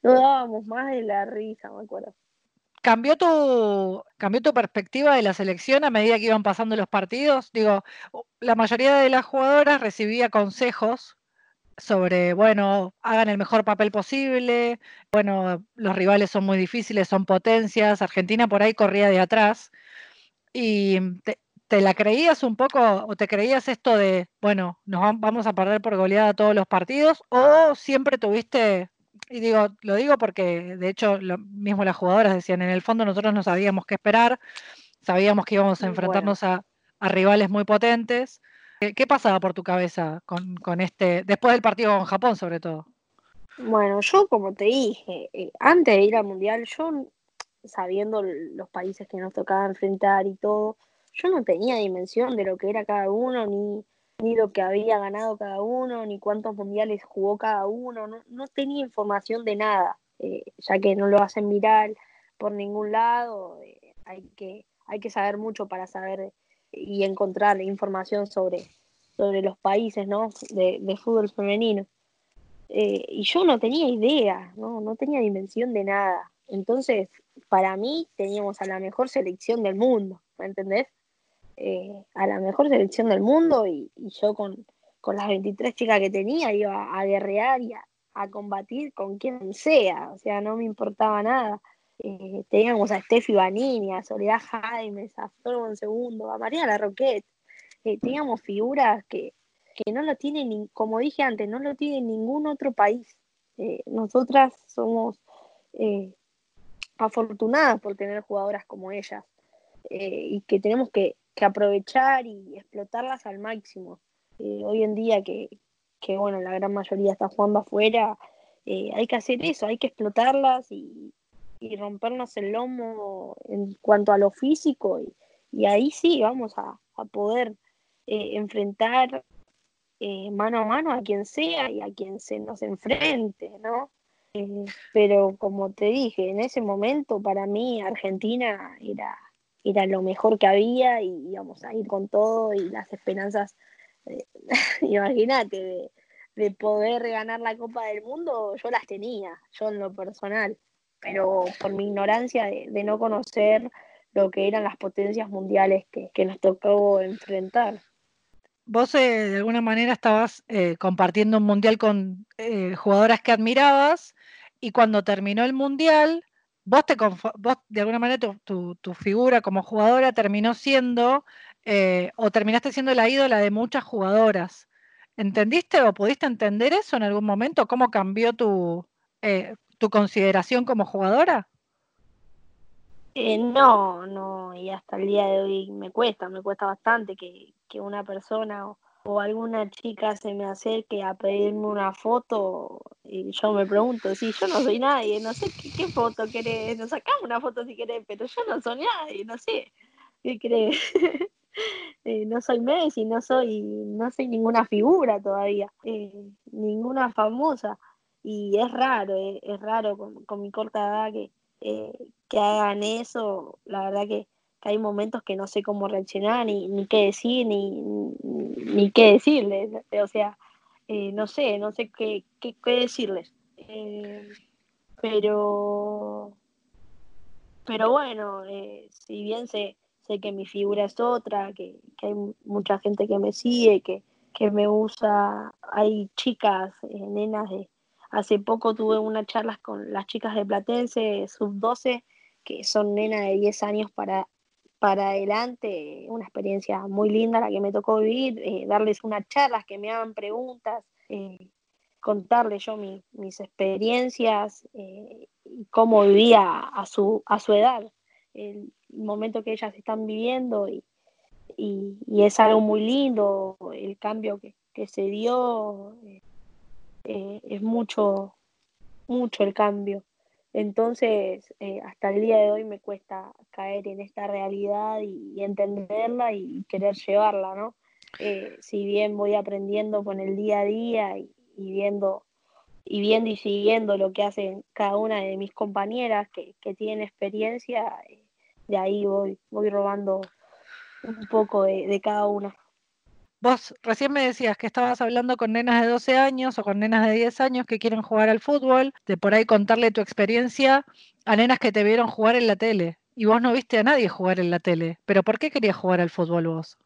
no dábamos más de la risa, me acuerdo. ¿Cambió tu, ¿Cambió tu perspectiva de la selección a medida que iban pasando los partidos? Digo, la mayoría de las jugadoras recibía consejos sobre, bueno, hagan el mejor papel posible, bueno, los rivales son muy difíciles, son potencias, Argentina por ahí corría de atrás, y te, te la creías un poco o te creías esto de, bueno, nos vamos a perder por goleada todos los partidos, o siempre tuviste y digo, lo digo porque de hecho lo mismo las jugadoras decían, en el fondo nosotros no sabíamos qué esperar, sabíamos que íbamos a enfrentarnos a, rivales muy potentes. ¿Qué, pasaba por tu cabeza con, este, después del partido con Japón sobre todo? Bueno, yo como te dije, eh, antes de ir al Mundial, yo sabiendo los países que nos tocaba enfrentar y todo, yo no tenía dimensión de lo que era cada uno, ni, ni lo que había ganado cada uno, ni cuántos mundiales jugó cada uno, no, tenía información de nada, eh, ya que no lo hacen mirar por ningún lado, eh, hay, que, hay que saber mucho para saber y encontrar información sobre, sobre los países ¿no? de, fútbol femenino. Eh, y yo no tenía idea, ¿no? no tenía dimensión de nada. Entonces, para mí teníamos a la mejor selección del mundo, ¿me entendés? Eh, a la mejor selección del mundo y, yo con, las 23 chicas que tenía iba a guerrear y a, combatir con quien sea, o sea, no me importaba nada. Eh, teníamos a Steffi Vanini, a Soledad Jaime, a Flor Segundo, a María Larroquette. Eh, teníamos figuras que, que no lo tienen, como dije antes, no lo tiene ningún otro país. Nosotras somos afortunadas por tener jugadoras como ellas y que tenemos que, que aprovechar y explotarlas al máximo. Eh, hoy en día que, bueno, la gran mayoría está jugando afuera, eh, hay que hacer eso, hay que explotarlas y, rompernos el lomo en cuanto a lo físico y, ahí sí vamos a, poder eh, enfrentar mano a mano a quien sea y a quien se nos enfrente, ¿no? pero como te dije, en ese momento para mí Argentina era era lo mejor que había y íbamos a ir con todo y las esperanzas, eh, imagínate, de, poder ganar la Copa del Mundo, yo las tenía, yo en lo personal, pero por mi ignorancia de, no conocer lo que eran las potencias mundiales que, nos tocó enfrentar. Vos eh, de alguna manera estabas eh, compartiendo un mundial con jugadoras que admirabas y cuando terminó el mundial vos, te vos de alguna manera tu, figura como jugadora terminó siendo eh, o terminaste siendo la ídola de muchas jugadoras. ¿Entendiste o pudiste entender eso en algún momento? ¿Cómo cambió tu, eh, tu consideración como jugadora? Eh, no, no, y hasta el día de hoy me cuesta, me cuesta bastante que, que una persona alguna chica se me acerque a pedirme una foto y yo me pregunto, si yo no soy nadie, no sé qué, foto querés, nos sacamos una foto si querés, pero yo no soy nadie, no sé, ¿qué crees? Eh, no soy Messi, no soy, no soy ninguna figura todavía, eh, ninguna famosa. Y es raro, eh, es raro con, mi corta edad que, que hagan eso, la verdad que que hay momentos que no sé cómo reaccionar, ni, ni qué decir, ni, ni, qué decirles. O sea, eh, no sé, no sé qué, qué, decirles. Eh, pero, pero bueno, eh, si bien sé, sé que mi figura es otra, que, hay mucha gente que me sigue, que, que me usa, hay chicas, nenas de... Hace poco tuve una charla con las chicas de Platense, sub-12, que son nenas de 10 años para para adelante, una experiencia muy linda la que me tocó vivir, eh, darles unas charlas, que me hagan preguntas, eh, contarles yo mis experiencias eh, y cómo vivía a su, a su edad, el momento que ellas están viviendo y, es algo muy lindo, el cambio que, que se dio, es mucho, mucho el cambio. Entonces, eh, hasta el día de hoy me cuesta caer en esta realidad y, entenderla y querer llevarla, ¿no? Eh, si bien voy aprendiendo con el día a día y, viendo y viendo y siguiendo lo que hacen cada una de mis compañeras que, que tienen experiencia, eh, de ahí voy, voy robando un poco de cada una. Vos recién me decías que estabas hablando con nenas de 12 años o con nenas de 10 años que quieren jugar al fútbol, de por ahí contarle tu experiencia a nenas que te vieron jugar en la tele. Y vos no viste a nadie jugar en la tele. ¿Pero por qué querías jugar al fútbol vos?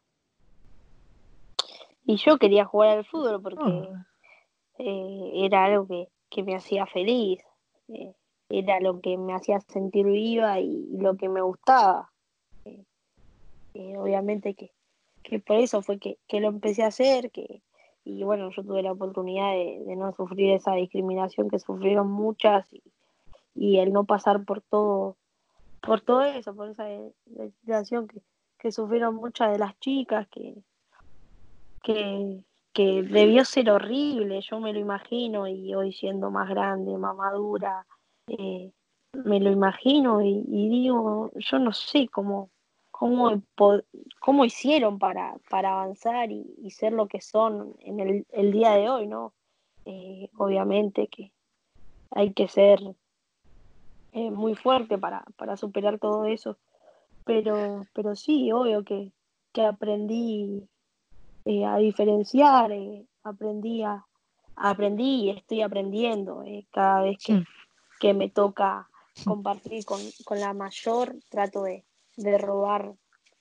Y yo quería jugar al fútbol porque ah. eh, era algo que, me hacía feliz. Eh, era lo que me hacía sentir viva y, lo que me gustaba. Eh, obviamente que que por eso fue que, lo empecé a hacer, que, y bueno, yo tuve la oportunidad de, no sufrir esa discriminación que sufrieron muchas y, el no pasar por todo, por todo eso, por esa situación que, sufrieron muchas de las chicas, que, que, debió ser horrible, yo me lo imagino, y hoy siendo más grande, más madura, eh, me lo imagino y, y, digo, yo no sé cómo, cómo, cómo hicieron para, para avanzar y, ser lo que son en el, el día de hoy, ¿no? Eh, obviamente que hay que ser eh, muy fuerte para, para, superar todo eso, pero, pero sí, obvio que, que aprendí eh, a diferenciar, aprendí a, aprendí y estoy aprendiendo cada vez que, que me toca compartir con, con, la mayor, trato de, de robar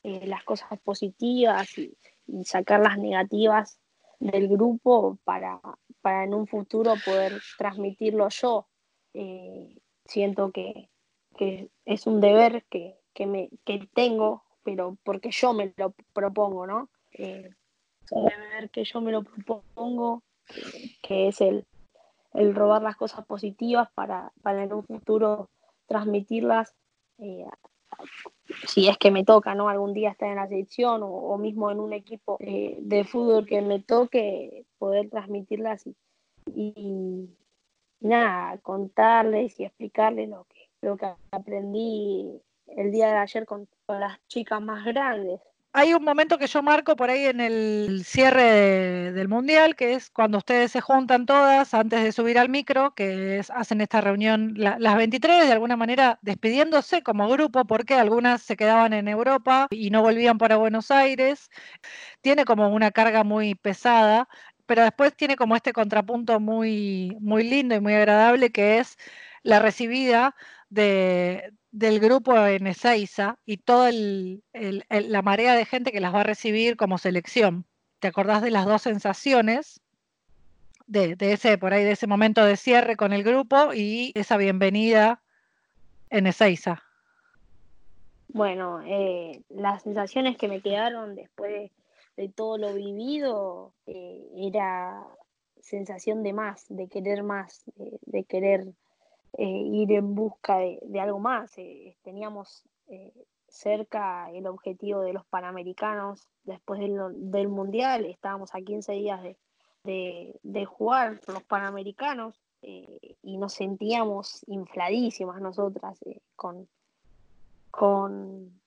las cosas positivas y, sacar las negativas del grupo para, para en un futuro poder transmitirlo yo. Eh, siento que, es un deber que, me, tengo, pero porque yo me lo propongo, ¿no? Eh, un deber que yo me lo propongo, que es el, el robar las cosas positivas para, para en un futuro transmitirlas eh, si es que me toca, ¿no? Algún día estar en la selección o, mismo en un equipo eh, de fútbol que me toque, poder transmitirlas y, y, nada, contarles y explicarles lo que, lo que aprendí el día de ayer con las chicas más grandes hay un momento que yo marco por ahí en el cierre del mundial, que es cuando ustedes se juntan todas antes de subir al micro, que hacen esta reunión las 23, de alguna manera despidiéndose como grupo, porque algunas se quedaban en Europa y no volvían para Buenos Aires. Tiene como una carga muy pesada, pero después tiene como este contrapunto muy, muy lindo y muy agradable, que es la recibida de, del grupo en Ezeiza y toda la marea de gente que las va a recibir como selección. ¿Te acordás de las dos sensaciones? De, ese, por ahí, de ese momento de cierre con el grupo y esa bienvenida en Ezeiza. Bueno, eh, las sensaciones que me quedaron después de, todo lo vivido eh, era sensación de más, de querer más, de querer ir en busca de, algo más. Eh, teníamos eh, cerca el objetivo de los Panamericanos después del, Mundial, estábamos a 15 días de, de, jugar los Panamericanos y nos sentíamos infladísimas nosotras con, con,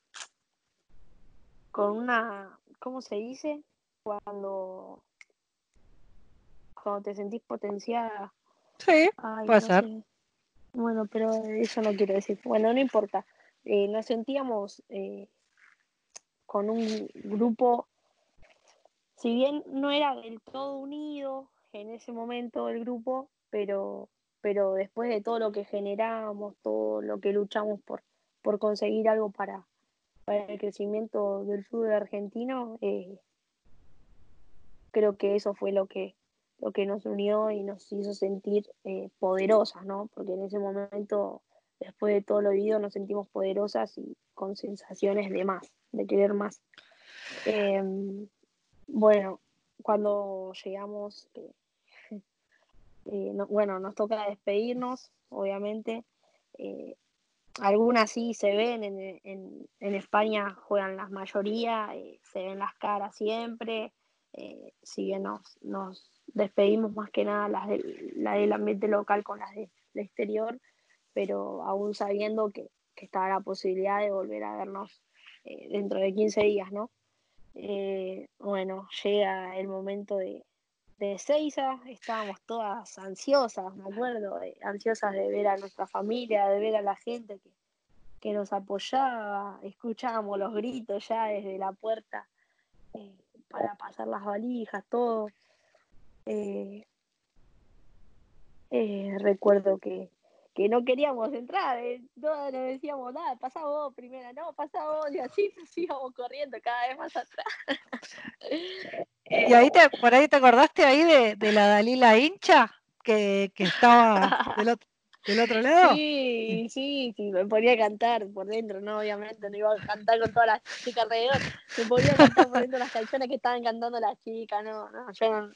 con una, ¿cómo se dice? Cuando, cuando te sentís potenciada. Sí, puede ser. Bueno, pero eso no quiero decir. Bueno, no importa. Eh, nos sentíamos eh, con un grupo, si bien no era del todo unido en ese momento el grupo, pero, pero después de todo lo que generamos, todo lo que luchamos por, por conseguir algo para, para el crecimiento del fútbol argentino, eh, creo que eso fue lo que, lo que nos unió y nos hizo sentir eh, poderosas, ¿no? Porque en ese momento, después de todo lo vivido, nos sentimos poderosas y con sensaciones de más, de querer más. Em, bueno, cuando llegamos, eh, eh, bueno, nos toca despedirnos, obviamente. algunas sí se ven, en, en, en España juegan las mayoría, se ven las caras siempre, si bien nos, nos despedimos más que nada las del ambiente local con las del exterior, pero aún sabiendo que, que estaba la posibilidad de volver a vernos eh, dentro de 15 días, ¿no? Eh, bueno, llega el momento de, de Seiza, estábamos todas ansiosas, me acuerdo, ansiosas de ver a nuestra familia, de ver a la gente que, que nos apoyaba, escuchábamos los gritos ya desde la puerta eh, para pasar las valijas, todo. Eh, eh, recuerdo que, no queríamos entrar, eh, todos nos decíamos, nada, pasa vos primera, no, pasa vos, y así nos íbamos corriendo cada vez más atrás. y ahí te, por ahí te acordaste ahí de, la Dalila hincha que, que estaba del otro, del otro lado. Sí, sí, sí, me ponía a cantar por dentro, no, obviamente, no iba a cantar con todas las chicas alrededor, me ponía a cantar por dentro las canciones que estaban cantando las chicas, no, no, yo no,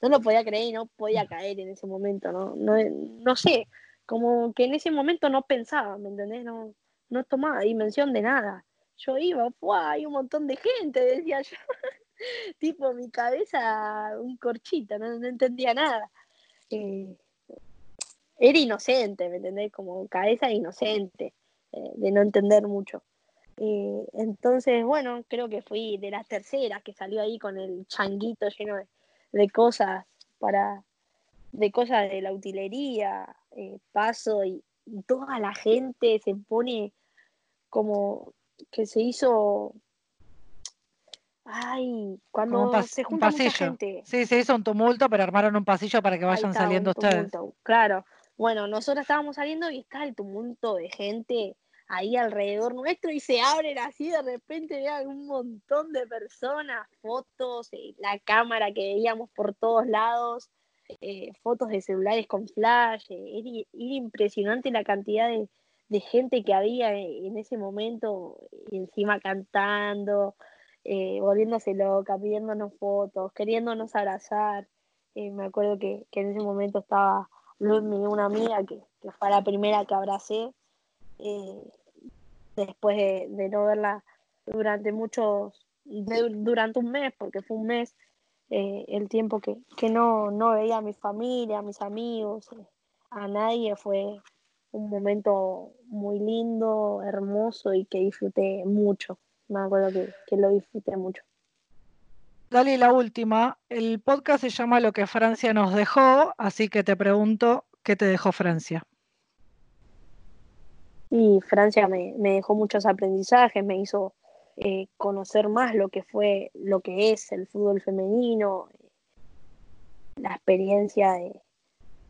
no lo podía creer y no podía caer en ese momento, no, no, no sé, como que en ese momento no pensaba, ¿me entendés? No, no tomaba dimensión de nada. Yo iba, hay un montón de gente, decía yo. tipo, mi cabeza, un corchito, no, entendía nada. Eh, era inocente, ¿me entendés? Como cabeza inocente, eh, de no entender mucho. Eh, entonces, bueno, creo que fui de las terceras que salió ahí con el changuito lleno de, cosas para de cosas de la utilería, eh, paso y, toda la gente se pone como que se hizo Ay, cuando se junta mucha gente. Sí, se hizo un tumulto, pero armaron un pasillo para que vayan saliendo ustedes. Claro. Bueno, nosotros estábamos saliendo y está el tumulto de gente ahí alrededor nuestro y se abren así de repente vean un montón de personas, fotos, eh, la cámara que veíamos por todos lados, eh, fotos de celulares con flash, eh, era, impresionante la cantidad de, de, gente que había en ese momento, encima cantando, volviéndose loca, pidiéndonos fotos, queriéndonos abrazar. me acuerdo que, que, en ese momento estaba Ludmi, una amiga que, fue la primera que abracé, después de, no verla durante muchos, durante un mes, porque fue un mes eh, el tiempo que, no, no, veía a mi familia, a mis amigos, eh, a nadie, fue un momento muy lindo, hermoso y que disfruté mucho. Me acuerdo que, que lo disfruté mucho. Dale, la última. El podcast se llama Lo que Francia nos dejó, así que te pregunto, ¿qué te dejó Francia? Y Francia me, dejó muchos aprendizajes, me hizo eh, conocer más lo que fue, lo que es el fútbol femenino, la experiencia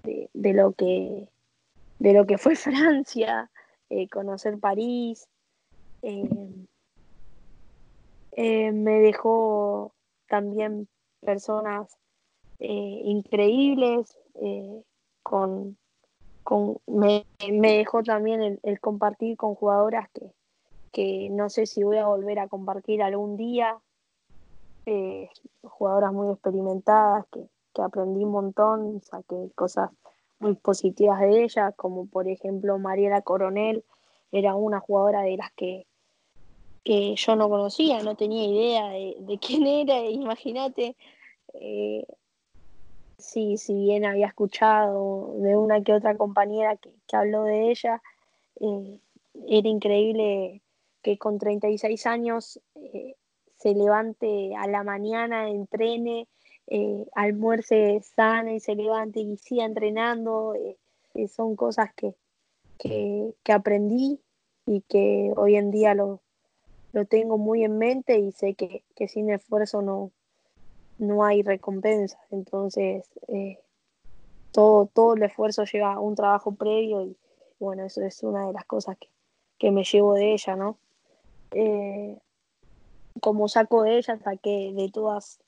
de, de, lo que de lo que fue Francia, eh, conocer París. Eh, me dejó también personas increíbles con, me, dejó también el, compartir con jugadoras que, que, no sé si voy a volver a compartir algún día. Eh, jugadoras muy experimentadas que, aprendí un montón, saqué cosas muy positivas de ellas, como por ejemplo Mariela Coronel, era una jugadora de las que, que yo no conocía, no tenía idea de, quién era, imagínate. Eh, sí, si bien había escuchado de una que otra compañera que, habló de ella, eh, era increíble que con 36 años eh, se levante a la mañana, entrene, eh, almuerce sana y se levante y siga entrenando. son cosas que, que, aprendí y que hoy en día lo, lo tengo muy en mente y sé que, que sin esfuerzo no, no hay recompensa. Entonces, eh, todo, todo el esfuerzo lleva a un trabajo previo y bueno, eso es una de las cosas que, me llevo de ella, ¿no? Eh, como saco de ella, saqué de todas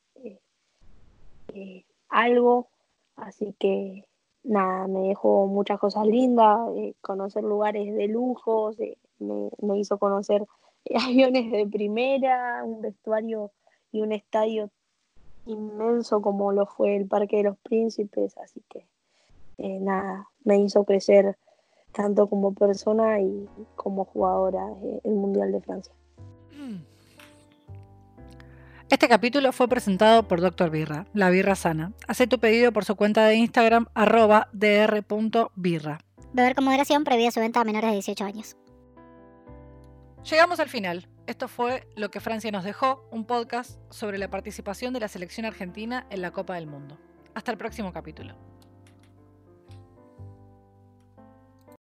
eh, algo, así que nada, me dejó muchas cosas lindas, conocer lugares de lujos, me, me hizo conocer aviones de primera, un vestuario y un estadio inmenso como lo fue el Parque de los Príncipes, así que eh, nada, me hizo crecer tanto como persona y como jugadora el Mundial de Francia. Este capítulo fue presentado por Dr. Birra, la birra sana. Hace tu pedido por su cuenta de Instagram arroba dr.birra. Beber con moderación previa su venta a menores de 18 años. Llegamos al final. Esto fue Lo que Francia nos dejó, un podcast sobre la participación de la selección argentina en la Copa del Mundo. Hasta el próximo capítulo.